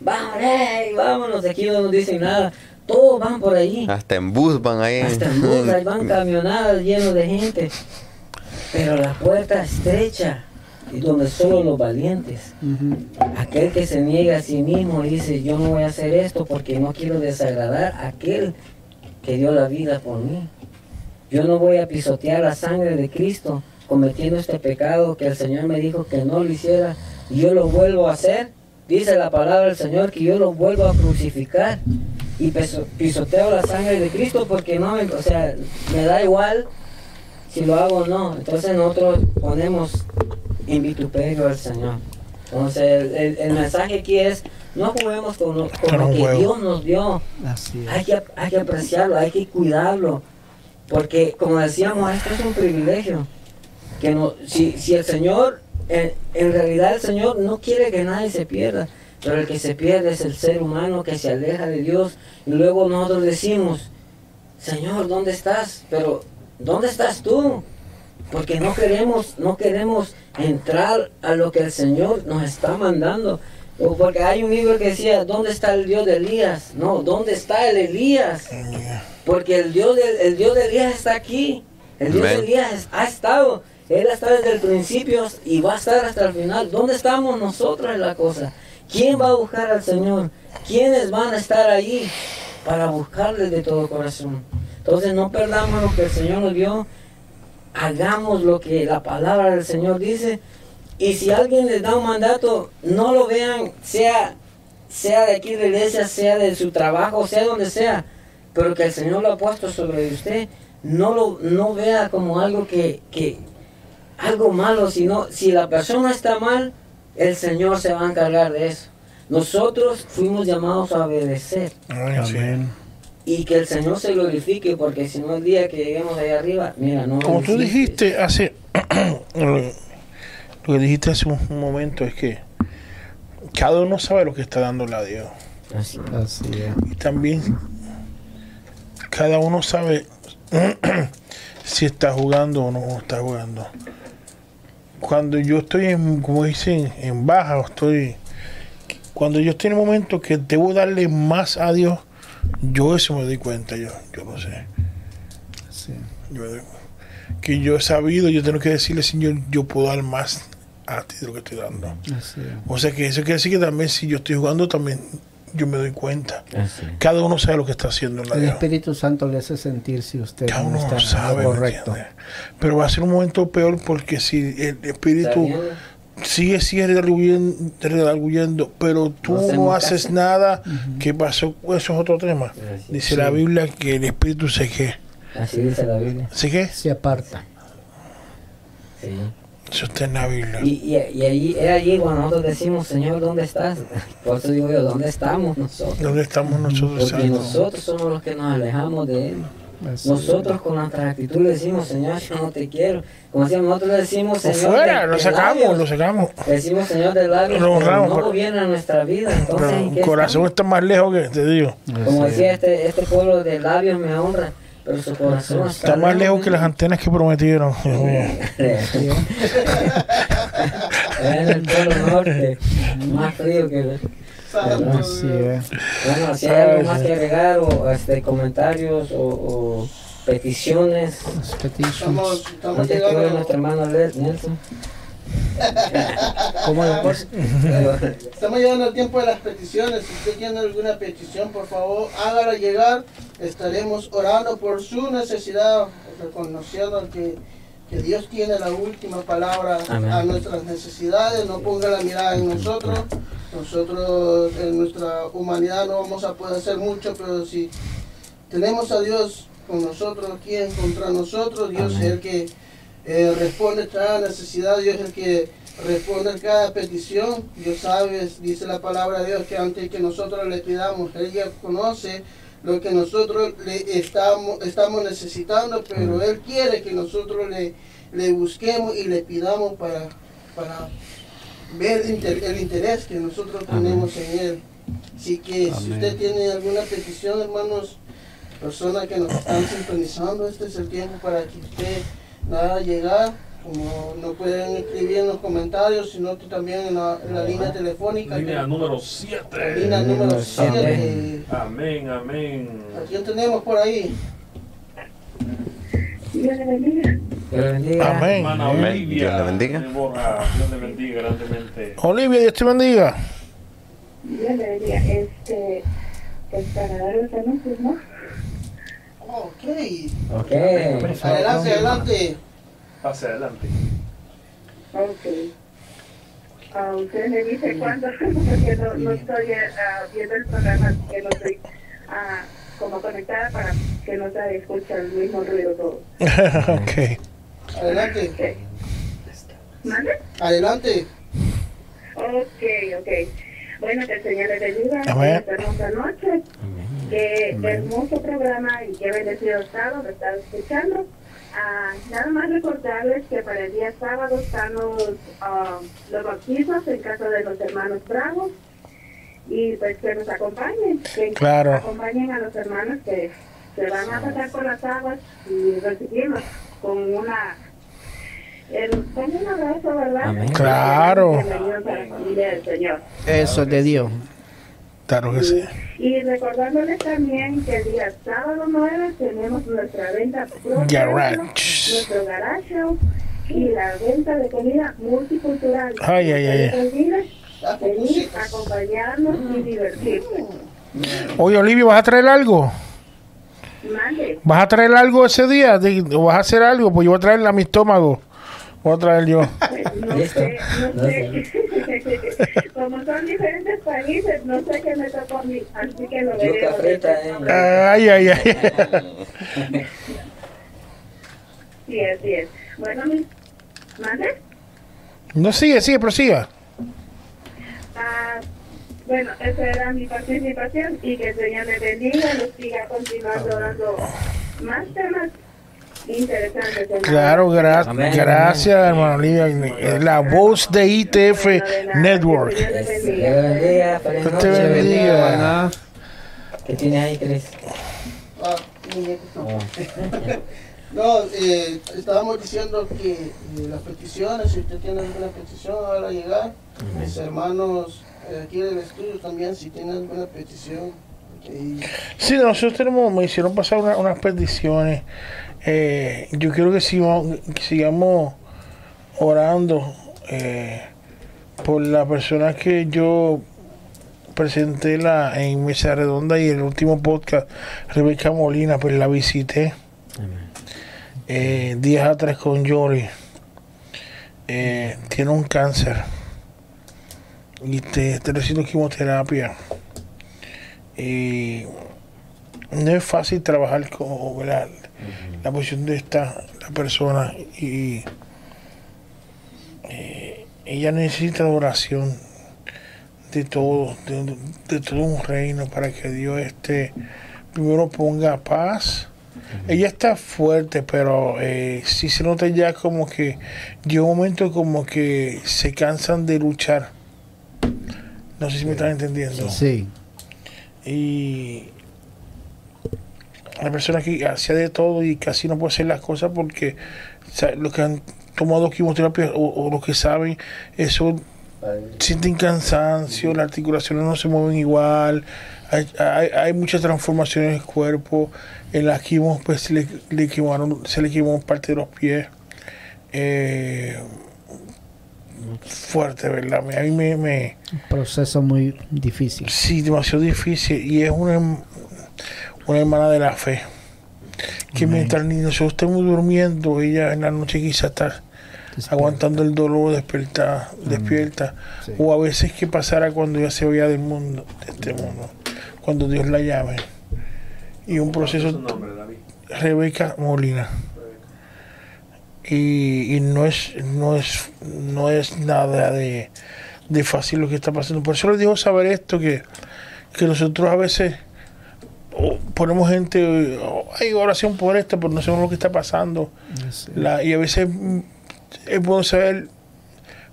vamos, ey, vámonos, aquí no nos dicen nada. Todos van por allí. Hasta en bus van ahí. Hasta en bus, ahí van camionadas llenos de gente. Pero la puerta estrecha y donde solo los valientes. Aquel que se niega a sí mismo y dice, yo no voy a hacer esto porque no quiero desagradar a aquel que dio la vida por mí. Yo no voy a pisotear la sangre de Cristo cometiendo este pecado que el Señor me dijo que no lo hiciera y yo lo vuelvo a hacer. Dice la palabra del Señor que yo lo vuelvo a crucificar y piso- pisoteo la sangre de Cristo porque no, me- o sea, me da igual si lo hago o no. Entonces nosotros ponemos en vituperio al Señor. Entonces el, el- el mensaje aquí es, no juguemos con, lo- con lo que juego. Dios nos dio. Así Hay que, hay que apreciarlo, hay que cuidarlo. Porque como decíamos, esto es un privilegio. Que no, si, si el Señor, en, en realidad el Señor no quiere que nadie se pierda. Pero el que se pierde es el ser humano que se aleja de Dios. Y luego nosotros decimos, Señor, ¿dónde estás? Pero, ¿dónde estás tú? Porque no queremos, no queremos entrar a lo que el Señor nos está mandando. O Porque hay un libro que decía, ¿dónde está el Dios de Elías? No, ¿dónde está el Elías? Porque el Dios de, el Dios de Elías está aquí. El Dios de Amén. Elías ha estado. Él está desde el principio y va a estar hasta el final. ¿Dónde estamos nosotros en la cosa? ¿Quién va a buscar al Señor? ¿Quiénes van a estar ahí para buscarle de todo corazón? Entonces no perdamos lo que el Señor nos dio. Hagamos lo que la palabra del Señor dice. Y si alguien les da un mandato, no lo vean, sea, sea de aquí de iglesia, sea de su trabajo, sea donde sea, pero que el Señor lo ha puesto sobre usted, no lo no vea como algo que, que algo malo, sino si la persona está mal, el Señor se va a encargar de eso. Nosotros fuimos llamados a obedecer. Amén. y que el Señor se glorifique, porque si no el día que lleguemos allá arriba, mira, no. Como tú dijiste hace. lo que dijiste hace un un momento es que cada uno sabe lo que está dándole a Dios. Así. Así es. Y también cada uno sabe si está jugando o no está jugando. Cuando yo estoy en, como dicen, en baja, o estoy, cuando yo estoy en un momento que debo darle más a Dios, yo eso me doy cuenta, yo, yo lo sé. Sí. Yo que yo he sabido, yo tengo que decirle, Señor, yo puedo dar más a ti de lo que estoy dando. Así. O sea que eso quiere decir que también si yo estoy jugando, también yo me doy cuenta. Así. Cada uno sabe lo que está haciendo en la El vida. Espíritu Santo le hace sentir si usted Cada no uno está lo sabe, ¿me correcto. Pero va a ser un momento peor porque si el espíritu sigue, sigue redarguyendo, redarguyendo, pero tú No no, haces caso. nada, ¿qué pasó? Eso es otro tema. Así. Dice la Biblia que el espíritu se que, Así dice la Biblia. se que, Se aparta. Sí. Eso está en la Biblia. Y, y, y allí, es allí cuando nosotros decimos, Señor, ¿dónde estás? Por eso digo yo, ¿dónde estamos nosotros? ¿Dónde estamos nosotros? Porque santos? nosotros somos los que nos alejamos de Él. Así Nosotros con nuestra actitud le decimos, Señor, yo no te quiero. Como decíamos, nosotros le decimos, Señor, fuera, de- lo sacamos, labios. lo sacamos. Le decimos, Señor, de labios, Lo pero honramos, no pero- viene a nuestra vida. Entonces, Pero ¿en el qué corazón estamos? está más lejos que te digo. Como decía es. este, este pueblo de labios me honra, pero su corazón está, Está más lejos que las antenas que prometieron. En el polo norte, más frío que... el- Así es. Bueno, si hay algo más que agregar o este, comentarios o, o peticiones, petitions. Estamos, estamos antes que nuestro hermano Nelson. ¿Cómo pasa? estamos llegando al tiempo de las peticiones. Si usted tiene alguna petición, por favor, hágala llegar. Estaremos orando por su necesidad, reconociendo que, que Dios tiene la última palabra Amén. a nuestras necesidades. No ponga la mirada en nosotros. Nosotros, en nuestra humanidad, no vamos a poder hacer mucho, pero si tenemos a Dios con nosotros, ¿quién contra nosotros? Dios Amén. es el que eh, responde cada necesidad, Dios es el que responde cada petición. Dios sabe, dice la palabra de Dios, que antes que nosotros le pidamos, Él ya conoce lo que nosotros le estamos, estamos necesitando, pero Él quiere que nosotros le, le busquemos y le pidamos para, para ver el, inter- el interés que nosotros Amén. tenemos en Él. Así que si usted tiene alguna petición, hermanos, personas que nos están sintonizando, este es el tiempo para que usted nada llegar, como no pueden escribir en los comentarios, sino que también en la, en la línea telefónica. Línea que- número la 7. línea número Número 7. siete. Amén, amén. ¿A quién tenemos por ahí? Dios le bendiga. Dios le bendiga. Amén. Hermana Amén. Olivia. Dios la bendiga. Dios le bendiga grandemente. Olivia, Dios te bendiga. Dios le bendiga. Este, pues para dar los anuncios, ¿no? Ok. Ok. Adelante, adelante. Pase adelante. Ok. Ah, usted me dice cuándo, porque no, no estoy ah, viendo el programa, que no estoy ah, como conectada para que no se escuche el mismo ruido todo. ok. Adelante. Ok. ¿Mande? Adelante. Ok, ok. Bueno, que el Señor le bendiga. Amén. Esta. Qué hermoso programa y qué bendecido estado lo están escuchando. Ah, nada más recordarles que para el día sábado están los, ah, los bautizos en casa de los hermanos Bravos y pues que nos acompañen, que Claro. acompañen a los hermanos que se van a pasar por las aguas y recibirlos con una el- con un abrazo, ¿verdad? Amén. Claro. Bienvenidos a la familia del Señor. Eso es de Dios. Claro que sí. Y recordándoles también que el día sábado 9 tenemos nuestra venta propia, Garage. nuestro garage y la venta de comida multicultural. Ay, ay, ay. Venir, acompañarnos y divertirse. Oye, Olivia, ¿vas a traer algo? ¿Vas a traer algo ese día? ¿O vas a hacer algo? Pues yo voy a traerle a mi estómago. Voy a traer yo. Pues, no sé, no sé. Como son diferentes países, no sé qué me tocó a mí, así que lo frita, eh. Ay, ay, ay. Sí, así es. Bueno, mi... ¿Mande? No sigue, sigue, prosiga. Ah, bueno, esa era mi participación y que el Señor le bendiga, les siga continuando dando más temas. Claro, gra- Amén. gracias, hermano Olivia. Es la voz de ITF Network. que Dios te bendiga. ¿Qué tienes ahí, Cris? Ah. No, eh, estábamos diciendo que eh, las peticiones, si usted tiene alguna petición, ahora llegar. Mis hermanos eh, aquí del estudio también, si tienen alguna petición. Y Sí, nosotros tenemos, me hicieron pasar una- unas peticiones. Eh, yo quiero que sigamos, que sigamos orando eh, por la persona que yo presenté la, en Mesa Redonda y el último podcast, Rebeca Molina, pues la visité eh, días atrás con Yori. Eh, tiene un cáncer y te, está recibiendo quimioterapia. Y no es fácil trabajar con ¿verdad? La posición de esta la persona y eh, ella necesita la oración de todo de, de todo un reino para que Dios este primero ponga paz. Ella está fuerte pero eh, sí se nota ya como que llega un momento como que se cansan de luchar. No sé si me están entendiendo. Sí. y la persona que hacía de todo y casi no puede hacer las cosas porque o sea, los que han tomado quimioterapia o, o los que saben eso sienten cansancio, las articulaciones no se mueven igual, hay, hay, hay muchas transformaciones en el cuerpo, en las quimos pues se le, le quemaron, se le quemó parte de los pies. Eh, fuerte, ¿verdad? A mí me, me, Un proceso muy difícil. Sí, demasiado difícil. Y es una, herm- una hermana de la fe. Que Amén. mientras nosotros estemos durmiendo, ella en la noche quizá está aguantando el dolor, despierta, despierta. Sí. O a veces que pasará cuando ella se vaya del mundo, de este mundo, cuando Dios la llame. Y un proceso. su nombre, David? Rebeca Molina. Y, y no es no es no es nada de, de fácil lo que está pasando. Por eso les digo saber esto que, que nosotros a veces oh, ponemos gente, oh, hay oración por esto, pero no sabemos lo que está pasando. Sí. La- y a veces mm, es bueno saber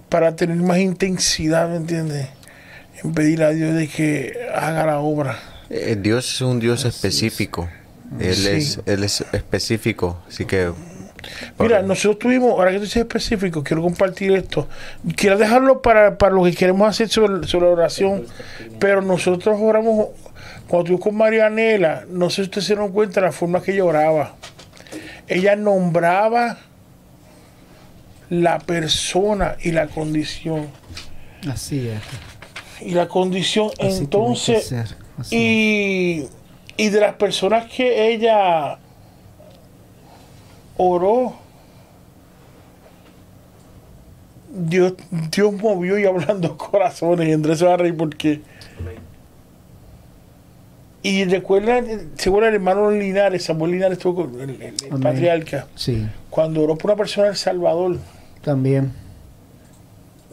para tener más intensidad, ¿me entiendes? En pedir a Dios de que haga la obra. Eh, Dios es un Dios específico. Él, Sí. es, él es específico, así que... Mira, nosotros tuvimos, ahora que tú dices específico, quiero compartir esto. Quiero dejarlo para, para lo que queremos hacer sobre, sobre la oración, pero nosotros oramos, cuando estuvimos con Marianela, no sé si ustedes se dieron cuenta de la forma que ella oraba. Ella nombraba la persona y la condición. Así es. Y la condición, Así entonces, y, y de las personas que ella oró, Dios, Dios movió y hablando corazones. Y Andrés se va a reír porque. Y recuerda, según el hermano Linares, Samuel Linares estuvo con el, el- el Amén. patriarca, Sí, cuando oró por una persona en El Salvador, también.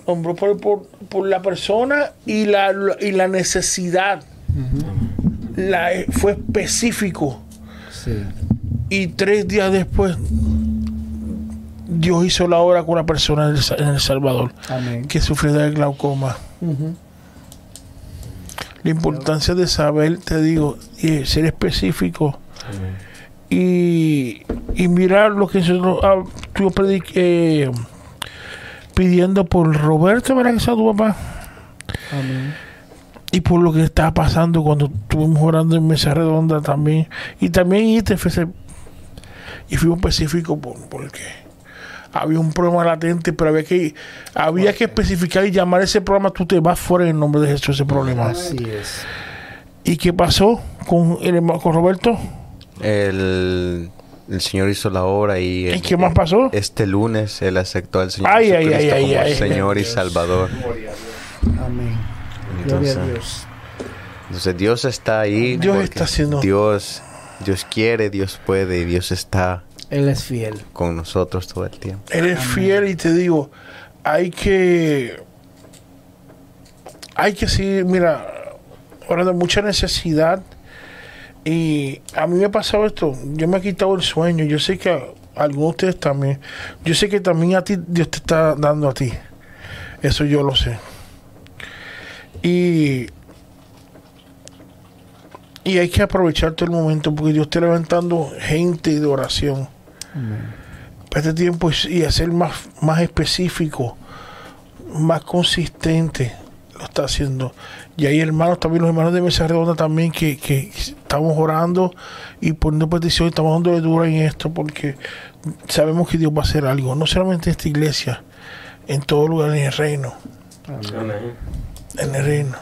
nombró por, por, por la persona y la, y la necesidad. La, fue específico. Sí. Y tres días después, Dios hizo la obra con una persona en El, Sa- en El Salvador Amén. que sufrió de glaucoma. Ujú. La importancia de saber, te digo, y ser específico. Y, y mirar lo que nosotros ah, eh, pidiendo por Roberto, ¿verdad que sea tu papá? Amén. y por lo que estaba pasando cuando estuvimos orando en mesa redonda también y también ITFC y fuimos específicos por, porque había un problema latente pero había que había que especificar y llamar ese programa tú te vas fuera en el nombre de Jesús ese problema Así es. y qué pasó con el con Roberto El, el Señor hizo la obra y... y qué más pasó Este lunes Él aceptó al Señor Ay, ay, Jesucristo ay, ay, como ay. Señor y Salvador. Amén. Gloria a Entonces, Dios. entonces Dios está ahí. Dios está haciendo- Dios, Dios quiere, Dios puede y Dios está Él es fiel. con nosotros todo el tiempo. Él es fiel y te digo, hay que, hay que seguir, mira, orando mucha necesidad. Y a mí me ha pasado esto, yo me he quitado el sueño. Yo sé que algunos de ustedes también. Yo sé que también a ti Dios te está dando a ti. Eso yo lo sé. Y, y hay que aprovechar todo el momento porque Dios está levantando gente de oración para este tiempo y- hacer más, más específico, más consistente. Lo está haciendo. Y hay hermanos, también los hermanos de Mesa Redonda también que, que estamos orando y poniendo peticiones, estamos dando de dura en esto porque sabemos que Dios va a hacer algo, no solamente en esta iglesia, en todo lugar en el reino, Amén. en el reino.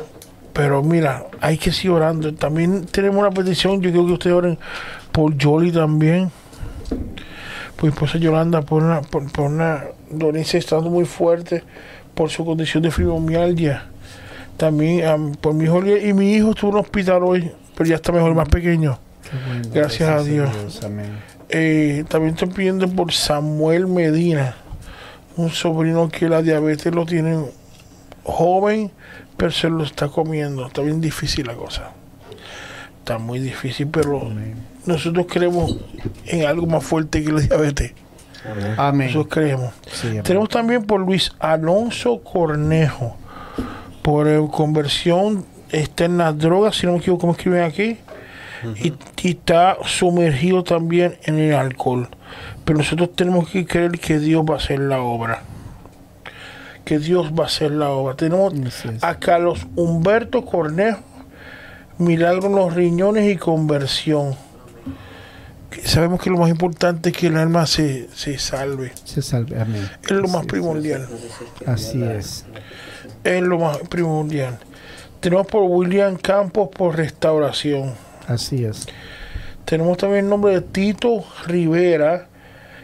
Pero mira, hay que seguir orando. También tenemos una petición, yo quiero que ustedes oren por Yoli también. Mi esposa Yolanda, por una, por, por una dolencia estando muy fuerte por su condición de fibromialgia. También am, por mi hijo y mi hijo estuvo en el hospital hoy, pero ya está mejor, más pequeño. Bueno, Gracias a Dios. Amén. Eh, también estoy pidiendo por Samuel Medina, un sobrino que la diabetes lo tiene joven, pero se lo está comiendo. Está bien difícil la cosa. Está muy difícil, pero nosotros creemos en algo más fuerte que la diabetes. Amén. Nosotros creemos. Sí, amén. Tenemos también por Luis Alonso Cornejo, por eh, conversión, está en las drogas, si no me equivoco, como escriben aquí, y, y está sumergido también en el alcohol. Pero nosotros tenemos que creer que Dios va a hacer la obra. Que Dios va a hacer la obra. Tenemos a Carlos Humberto Cornejo, milagro en los riñones y conversión. Sabemos que lo más importante es que el alma se, se salve. Se salve. Amén. Es lo más primordial. Así es. Es lo más primordial. Tenemos por William Campos por restauración. Así es. Tenemos también el nombre de Tito Rivera.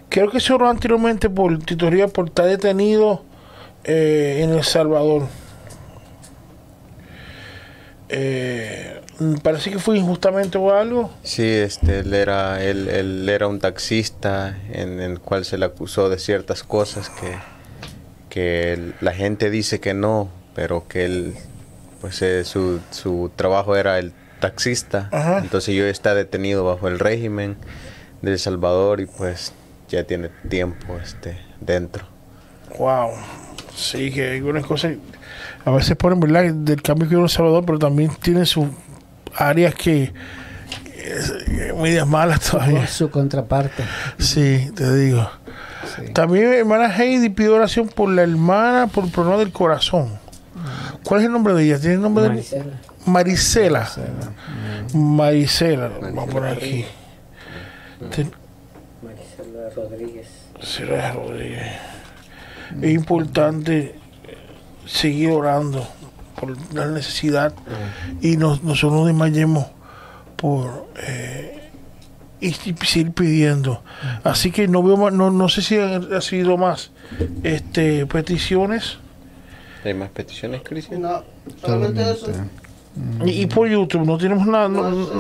Creo que se oró anteriormente por Tito Rivera por estar detenido eh, en El Salvador. Eh, parece que fue injustamente o algo. Sí, este, él era, él, él era un taxista en el cual se le acusó de ciertas cosas que, que él- la gente dice que no, pero que él, pues eh, su, su trabajo era el taxista. Ajá. Entonces yo está detenido bajo el régimen de El Salvador y pues ya tiene tiempo este, dentro. Wow. Sí, que algunas cosas. A veces ponen, ¿verdad? Del cambio que hubo en El Salvador, pero también tiene sus áreas que. eh, medias malas todavía. Por su contraparte. Sí, te digo. Sí. También, hermana Heidi pide oración por la hermana por el problema del corazón. ¿Cuál es el nombre de ella? ¿Tiene el nombre Maricela. de Marisela? Marisela, vamos a poner aquí. Maricela Rodríguez. Será Rodríguez. Es importante eh, seguir orando por la necesidad y nos, nosotros no desmayemos por eh, y, y seguir pidiendo. Así que no veo más- no, no sé si han ha sido más este peticiones ¿Hay más peticiones, Cristian? No, solamente eso. y, y por YouTube no tenemos nada, no- No, sí,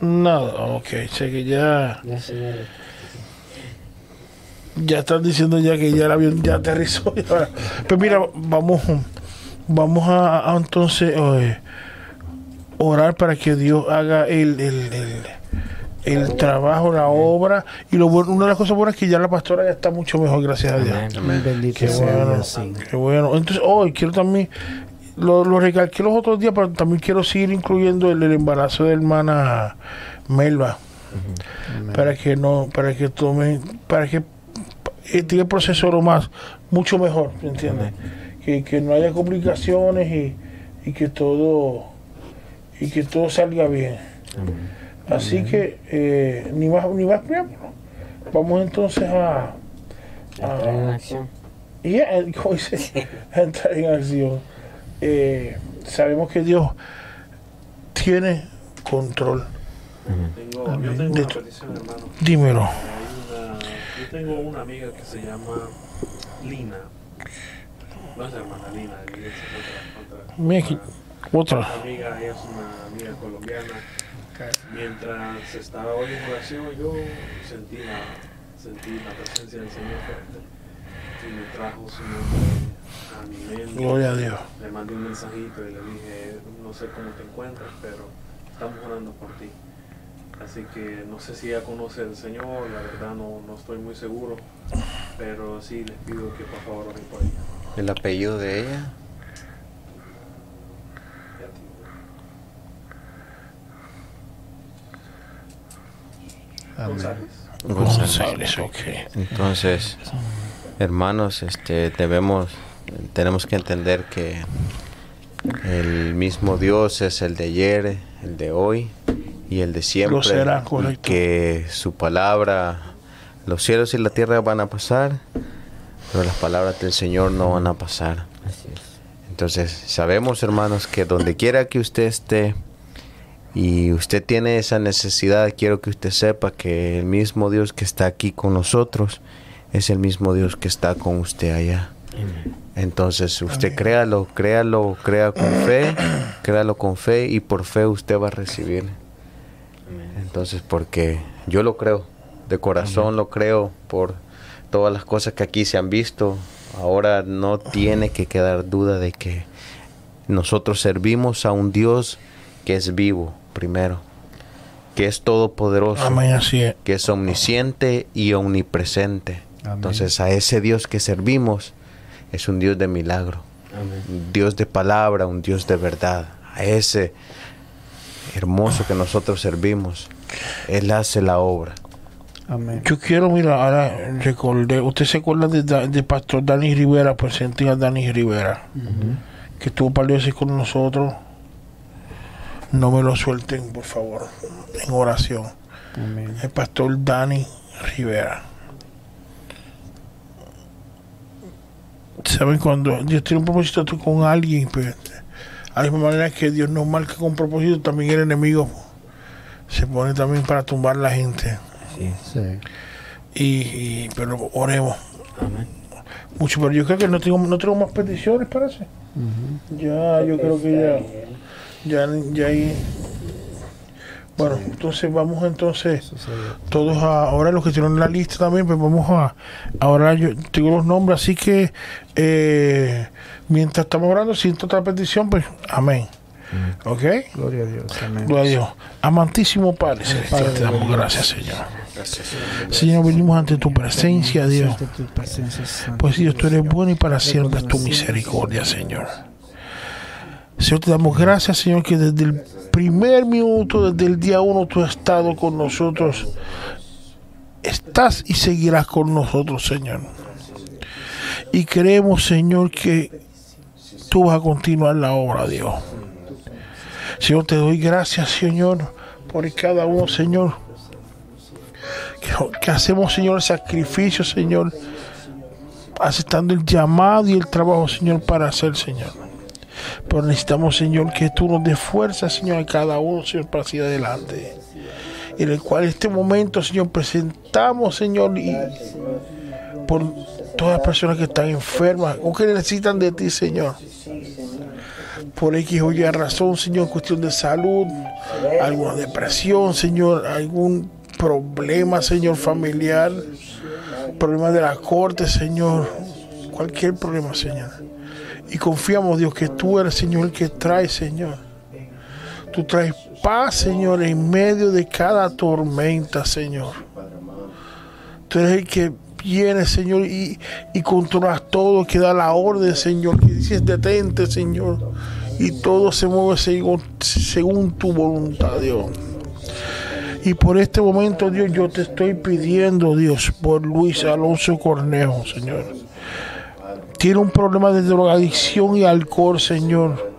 na- nada. Ok, sé que ya Ya, están diciendo ya que ya el avión ya aterrizó. Pues mira, vamos, vamos a, a entonces eh, orar para que Dios haga el, el, el- el trabajo, la obra. Y lo bueno, una de las cosas buenas es que ya la pastora ya está mucho mejor, gracias a Dios. Amén. Bendito Qué sea bueno, Dios, sí. qué bueno. Entonces, hoy quiero también, lo, lo recalqué los otros días, pero también quiero seguir incluyendo el, el embarazo de hermana Melba. Para que no, para que tome, para que el proceso lo más, mucho mejor, ¿me entiendes? Que, que no haya complicaciones y, y que todo, y que todo salga bien. Así que, eh, ni más, ni más preámbulo. Vamos entonces a, Entrar en acción. y como dice, entrar en acción. Eh, sabemos que Dios tiene control. Tengo, yo tengo De una petición, hermano. Dímelo. Una- yo tengo una amiga que se llama Lina. No es hermana Lina, iglesia, otra- aquí, otra otra. amiga, ella es una amiga colombiana. Mientras estaba hoy en oración, yo sentí la, sentí la presencia del Señor fuerte y me trajo su nombre a mi mente. Gloria a Dios. Le mandé un mensajito y le dije, no sé cómo te encuentras, pero estamos orando por ti. Así que no sé si ella conoce al Señor, la verdad no, no estoy muy seguro. Pero sí les pido que por favor oren por ella. El apellido de ella. González. González, ok. Entonces, hermanos, este debemos tenemos que entender que el mismo Dios es el de ayer, el de hoy y el de siempre. Lo será, y que su palabra, los cielos y la tierra van a pasar, pero las palabras del Señor no van a pasar. Así es. Entonces, sabemos, hermanos, que donde quiera que usted esté y usted tiene esa necesidad, quiero que usted sepa que el mismo Dios que está aquí con nosotros es el mismo Dios que está con usted allá. Entonces, usted créalo, créalo, crea con fe, créalo con fe y por fe usted va a recibir. Entonces, porque yo lo creo, de corazón lo creo por todas las cosas que aquí se han visto. Ahora no tiene que quedar duda de que nosotros servimos a un Dios que es vivo, primero, que es todopoderoso, Amén, así es. que es omnisciente y omnipresente. Amén. Entonces, a ese Dios que servimos es un Dios de milagro, Amén. un Dios de palabra, un Dios de verdad. A ese hermoso que nosotros servimos, Él hace la obra. Amén. Yo quiero, mira, ahora recordé, usted se acuerda de, Pastor Dani Rivera, pues sentía Dani Rivera, que estuvo un par de veces con nosotros. No me lo suelten, por favor, en oración. Amén. El pastor Dani Rivera. ¿Saben cuando Dios tiene un propósito con alguien? Pues, a la misma manera que Dios nos marca con propósito, también el enemigo se pone también para tumbar la gente. Sí. Sí. Y, y- pero oremos Amén. mucho pero yo creo que no tengo no tengo más peticiones parece ya yo creo que ya ya ya ahí bueno entonces vamos entonces todos a ahora los que tienen la lista también pues vamos a ahora yo tengo los nombres así que eh, mientras estamos orando siento otra petición pues amén ¿ok? Gloria a Dios. Amén. Gloria a Dios. Amantísimo Padre Celestial, te damos gracias, Señor. Señor, venimos ante tu presencia, Dios. Pues Dios, tú eres bueno y para siempre es tu misericordia, Señor. Señor, te damos gracias, Señor, que desde el primer minuto, desde el día uno, tú has estado con nosotros. Estás y seguirás con nosotros, Señor. Y creemos, Señor, que tú vas a continuar la obra, Dios. Señor, te doy gracias, Señor, por cada uno, Señor. Que, hacemos, Señor, el sacrificio, Señor aceptando el llamado y el trabajo, Señor, para hacer, Señor. Pero necesitamos, Señor, que tú nos des fuerza, Señor, a cada uno, Señor, para seguir adelante. En el cual este momento, Señor, presentamos, Señor, y por todas las personas que están enfermas o que necesitan de ti, Señor. Por X o Y razón, Señor, cuestión de salud, alguna depresión, Señor, algún problema, Señor, familiar problema de la corte, Señor, cualquier problema, Señor. Y confiamos, Dios, que tú eres, Señor, el que trae, Señor. Tú traes paz, Señor, en medio de cada tormenta, Señor. Tú eres el que viene, Señor, y, y controlas todo, que da la orden, Señor, que dices detente, Señor. Y todo se mueve según, según tu voluntad, Dios. Y por este momento, Dios, yo te estoy pidiendo, Dios, por Luis Alonso Cornejo, Señor. Tiene un problema de drogadicción y alcohol, Señor.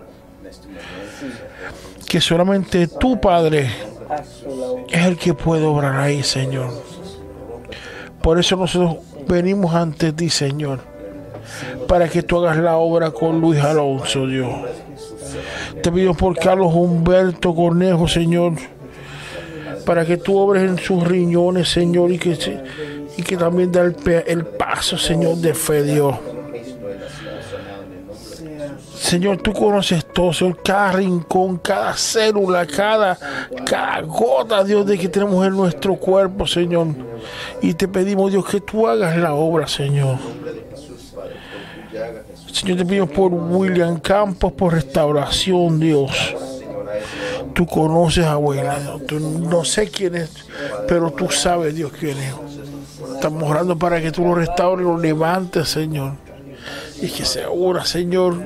Que solamente tu Padre es el que puede obrar ahí, Señor. Por eso nosotros venimos ante ti, Señor. Para que tú hagas la obra con Luis Alonso, Dios. Te pido por Carlos Humberto Cornejo, Señor para que tú obres en sus riñones, Señor, y que, y que también da el, el paso, Señor, de fe, Dios. Señor, tú conoces todo, Señor, cada rincón, cada célula, cada, cada gota, Dios, de que tenemos en nuestro cuerpo, Señor. Y te pedimos, Dios, que tú hagas la obra, Señor. Señor, te pido por William Campos, por restauración, Dios. Tú conoces abuela. Tú no sé quién es, pero tú sabes, Dios, quién es. Estamos orando para que tú lo restaures, lo levantes, Señor. Y que se ahora, Señor,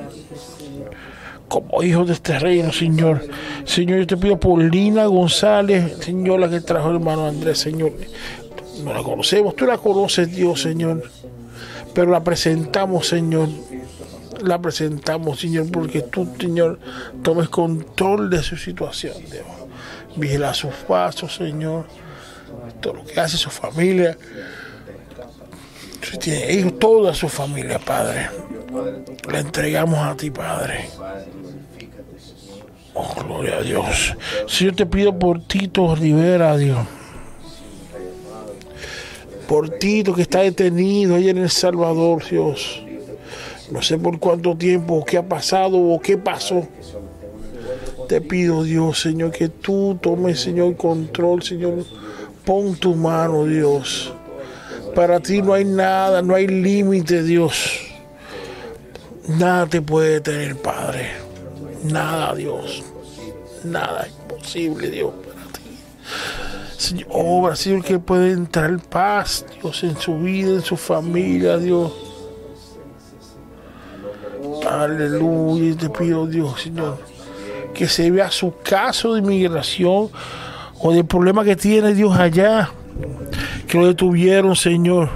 como hijo de este reino, Señor. Señor, yo te pido por Lina González, Señor, la que trajo el hermano Andrés, Señor. No la conocemos, tú la conoces, Dios, Señor. Pero la presentamos, Señor. La presentamos, Señor, porque tú, Señor, tomes control de su situación, Dios. Vigila sus pasos, Señor. Todo lo que hace su familia. Si tiene hijos, toda su familia, Padre. La entregamos a ti, Padre. Oh, gloria a Dios. Yo te pido por Tito Rivera, Dios. Por Tito que está detenido ahí en El Salvador, Dios. No sé por cuánto tiempo, qué ha pasado o qué pasó. Te pido, Dios, Señor, que tú tomes, Señor, control, Señor. Pon tu mano, Dios. Para ti no hay nada, no hay límite, Dios. Nada te puede detener, Padre. Nada, Dios. Nada es posible, Dios, para ti. Señor, obra, Señor, que puede entrar paz, en su vida, en su familia, Dios. Aleluya, te pido, Dios, Señor, que se vea su caso de inmigración o del problema que tiene Dios allá, que lo detuvieron, Señor,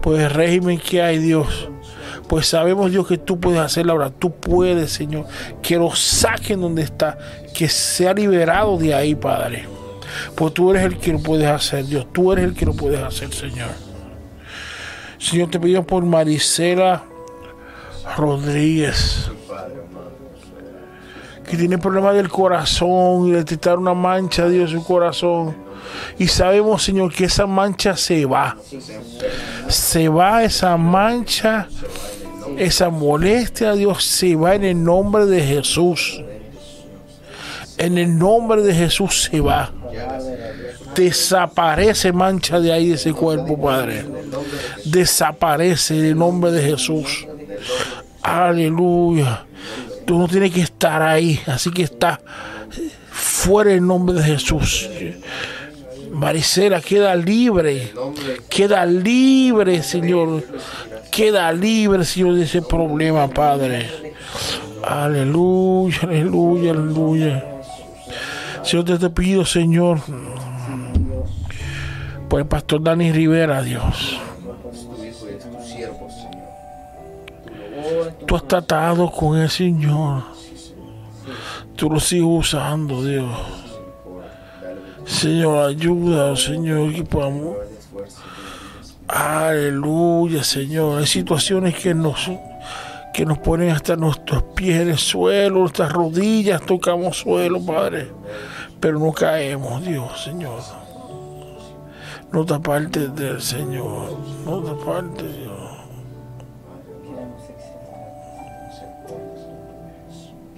por el régimen que hay, Dios. Pues sabemos, Dios, que tú puedes hacer la obra. Tú puedes, Señor, que lo saquen donde está, que sea liberado de ahí, Padre. Pues tú eres el que lo puedes hacer, Dios. Tú eres el que lo puedes hacer, Señor. Señor, te pido por Marisela Rodríguez, que tiene problemas del corazón detectar una mancha, Dios, su corazón. Y sabemos, Señor, que esa mancha se va. Se va esa mancha, esa molestia, Dios, se va en el nombre de Jesús. En el nombre de Jesús se va. Desaparece mancha de ahí de ese cuerpo, Padre. Desaparece en el nombre de Jesús. Aleluya. Tú no tienes que estar ahí, así que está fuera en nombre de Jesús. Maricela queda libre, queda libre, Señor. Queda libre, Señor, de ese problema, Padre. Aleluya, aleluya, aleluya. Señor, te, te pido, Señor, por el pastor Dani Rivera, Dios. Tú has tratado con el Señor. Tú lo sigues usando, Dios. Señor, ayuda, Señor, que podamos. Aleluya, Señor. Hay situaciones que nos, que nos ponen hasta nuestros pies en el suelo, nuestras rodillas tocamos suelo, Padre. Pero no caemos, Dios, Señor. No te apartes del Señor. No te apartes, Dios.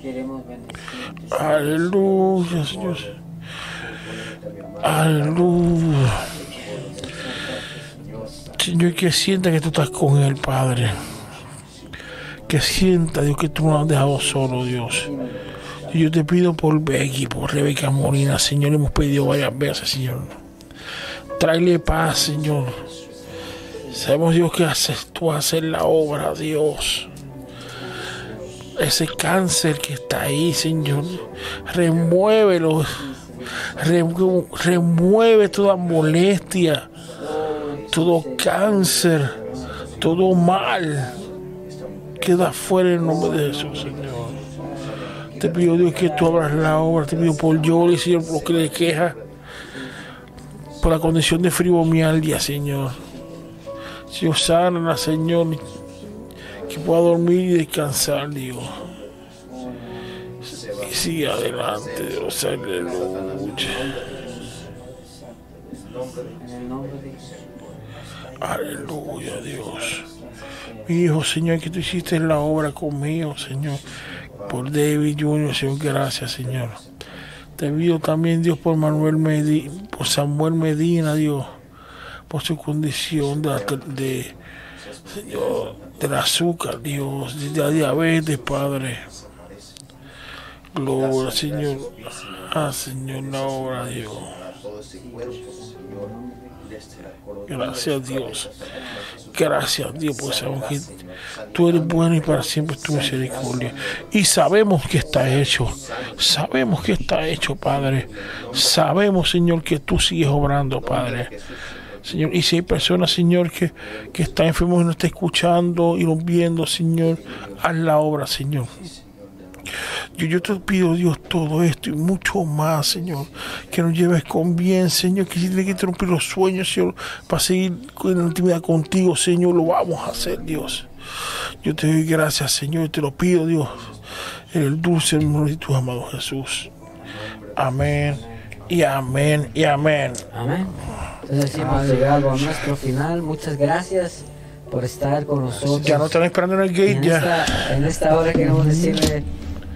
Queremos bendecirte. Aleluya, Señor. Aleluya. Señor, que sienta que tú estás con él, Padre. Que sienta, Dios, que tú no lo has dejado solo, Dios. Y yo te pido por Becky, por Rebeca Molina, Señor. Hemos pedido varias veces, Señor. Tráele paz, Señor. Sabemos, Dios, que haces, tú hacer la obra, Dios. Ese cáncer que está ahí, Señor. Remuévelo. Remu- remueve toda molestia, todo cáncer, todo mal. Queda fuera en el nombre de Jesús, Señor. Te pido, Dios, que tú abras la obra. Te pido por Yoli, Señor, por lo que le queja. Por la condición de fibromialgia, Señor. Señor, sana, Señor. Que pueda dormir y descansar, Dios. Y sigue adelante, Dios. Aleluya. Aleluya, Dios. Mi hijo, Señor, que tú hiciste la obra conmigo, Señor. Por David Junior, Señor, gracias, Señor. Te pido también, Dios, por Manuel Medina, por Samuel Medina, Dios, por su condición de Señor, del azúcar, Dios, de la diabetes, Padre. Gloria, Señor. Ah, Señor, la obra, Dios. Gracias, Dios. Gracias, Dios, porque sabemos que tú eres bueno y para siempre es tu misericordia. Y sabemos que está hecho. Sabemos que está hecho, Padre. Sabemos, Señor, que tú sigues obrando, Padre. Señor, y si hay personas, Señor, que, que están enfermos y no está escuchando y no viendo, Señor, haz la obra, Señor. Yo, yo te pido, Dios, todo esto y mucho más, Señor. Que nos lleves con bien, Señor. Que si tiene que interrumpir los sueños, Señor, para seguir con la intimidad contigo, Señor, lo vamos a hacer, Dios. Yo te doy gracias, Señor, y te lo pido, Dios, en el dulce nombre de tu amado Jesús. Amén, y amén, y amén. Amén. Entonces hemos llegado a nuestro final. Muchas gracias por estar con nosotros. Ya no están esperando en el gate, en, ya. esta, en esta hora queremos decirle,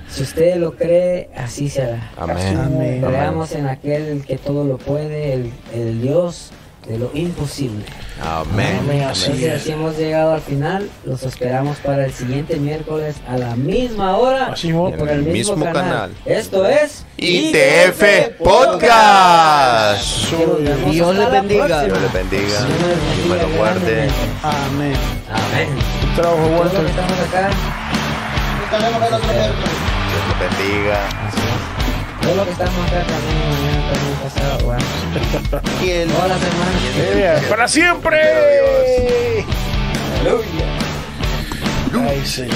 si usted lo cree, así será. Amén. Amén. Creamos en aquel que todo lo puede, el, el Dios de lo imposible. Amén. Entonces así hemos llegado al final. Los esperamos para el siguiente miércoles a la misma hora Así por el el mismo, mismo canal. canal. Esto es ITF Podcast. Vemos Dios les bendiga. Dios les bendiga. Dios me lo guarde. Amén. Amén. Trabajo Walter. estamos acá. Dios les bendiga. Todos los que estamos acá también mañana también pasado, bueno. Y el- Todas las semanas. Eh, ¡Para siempre! Aleluya. Ay, Señor.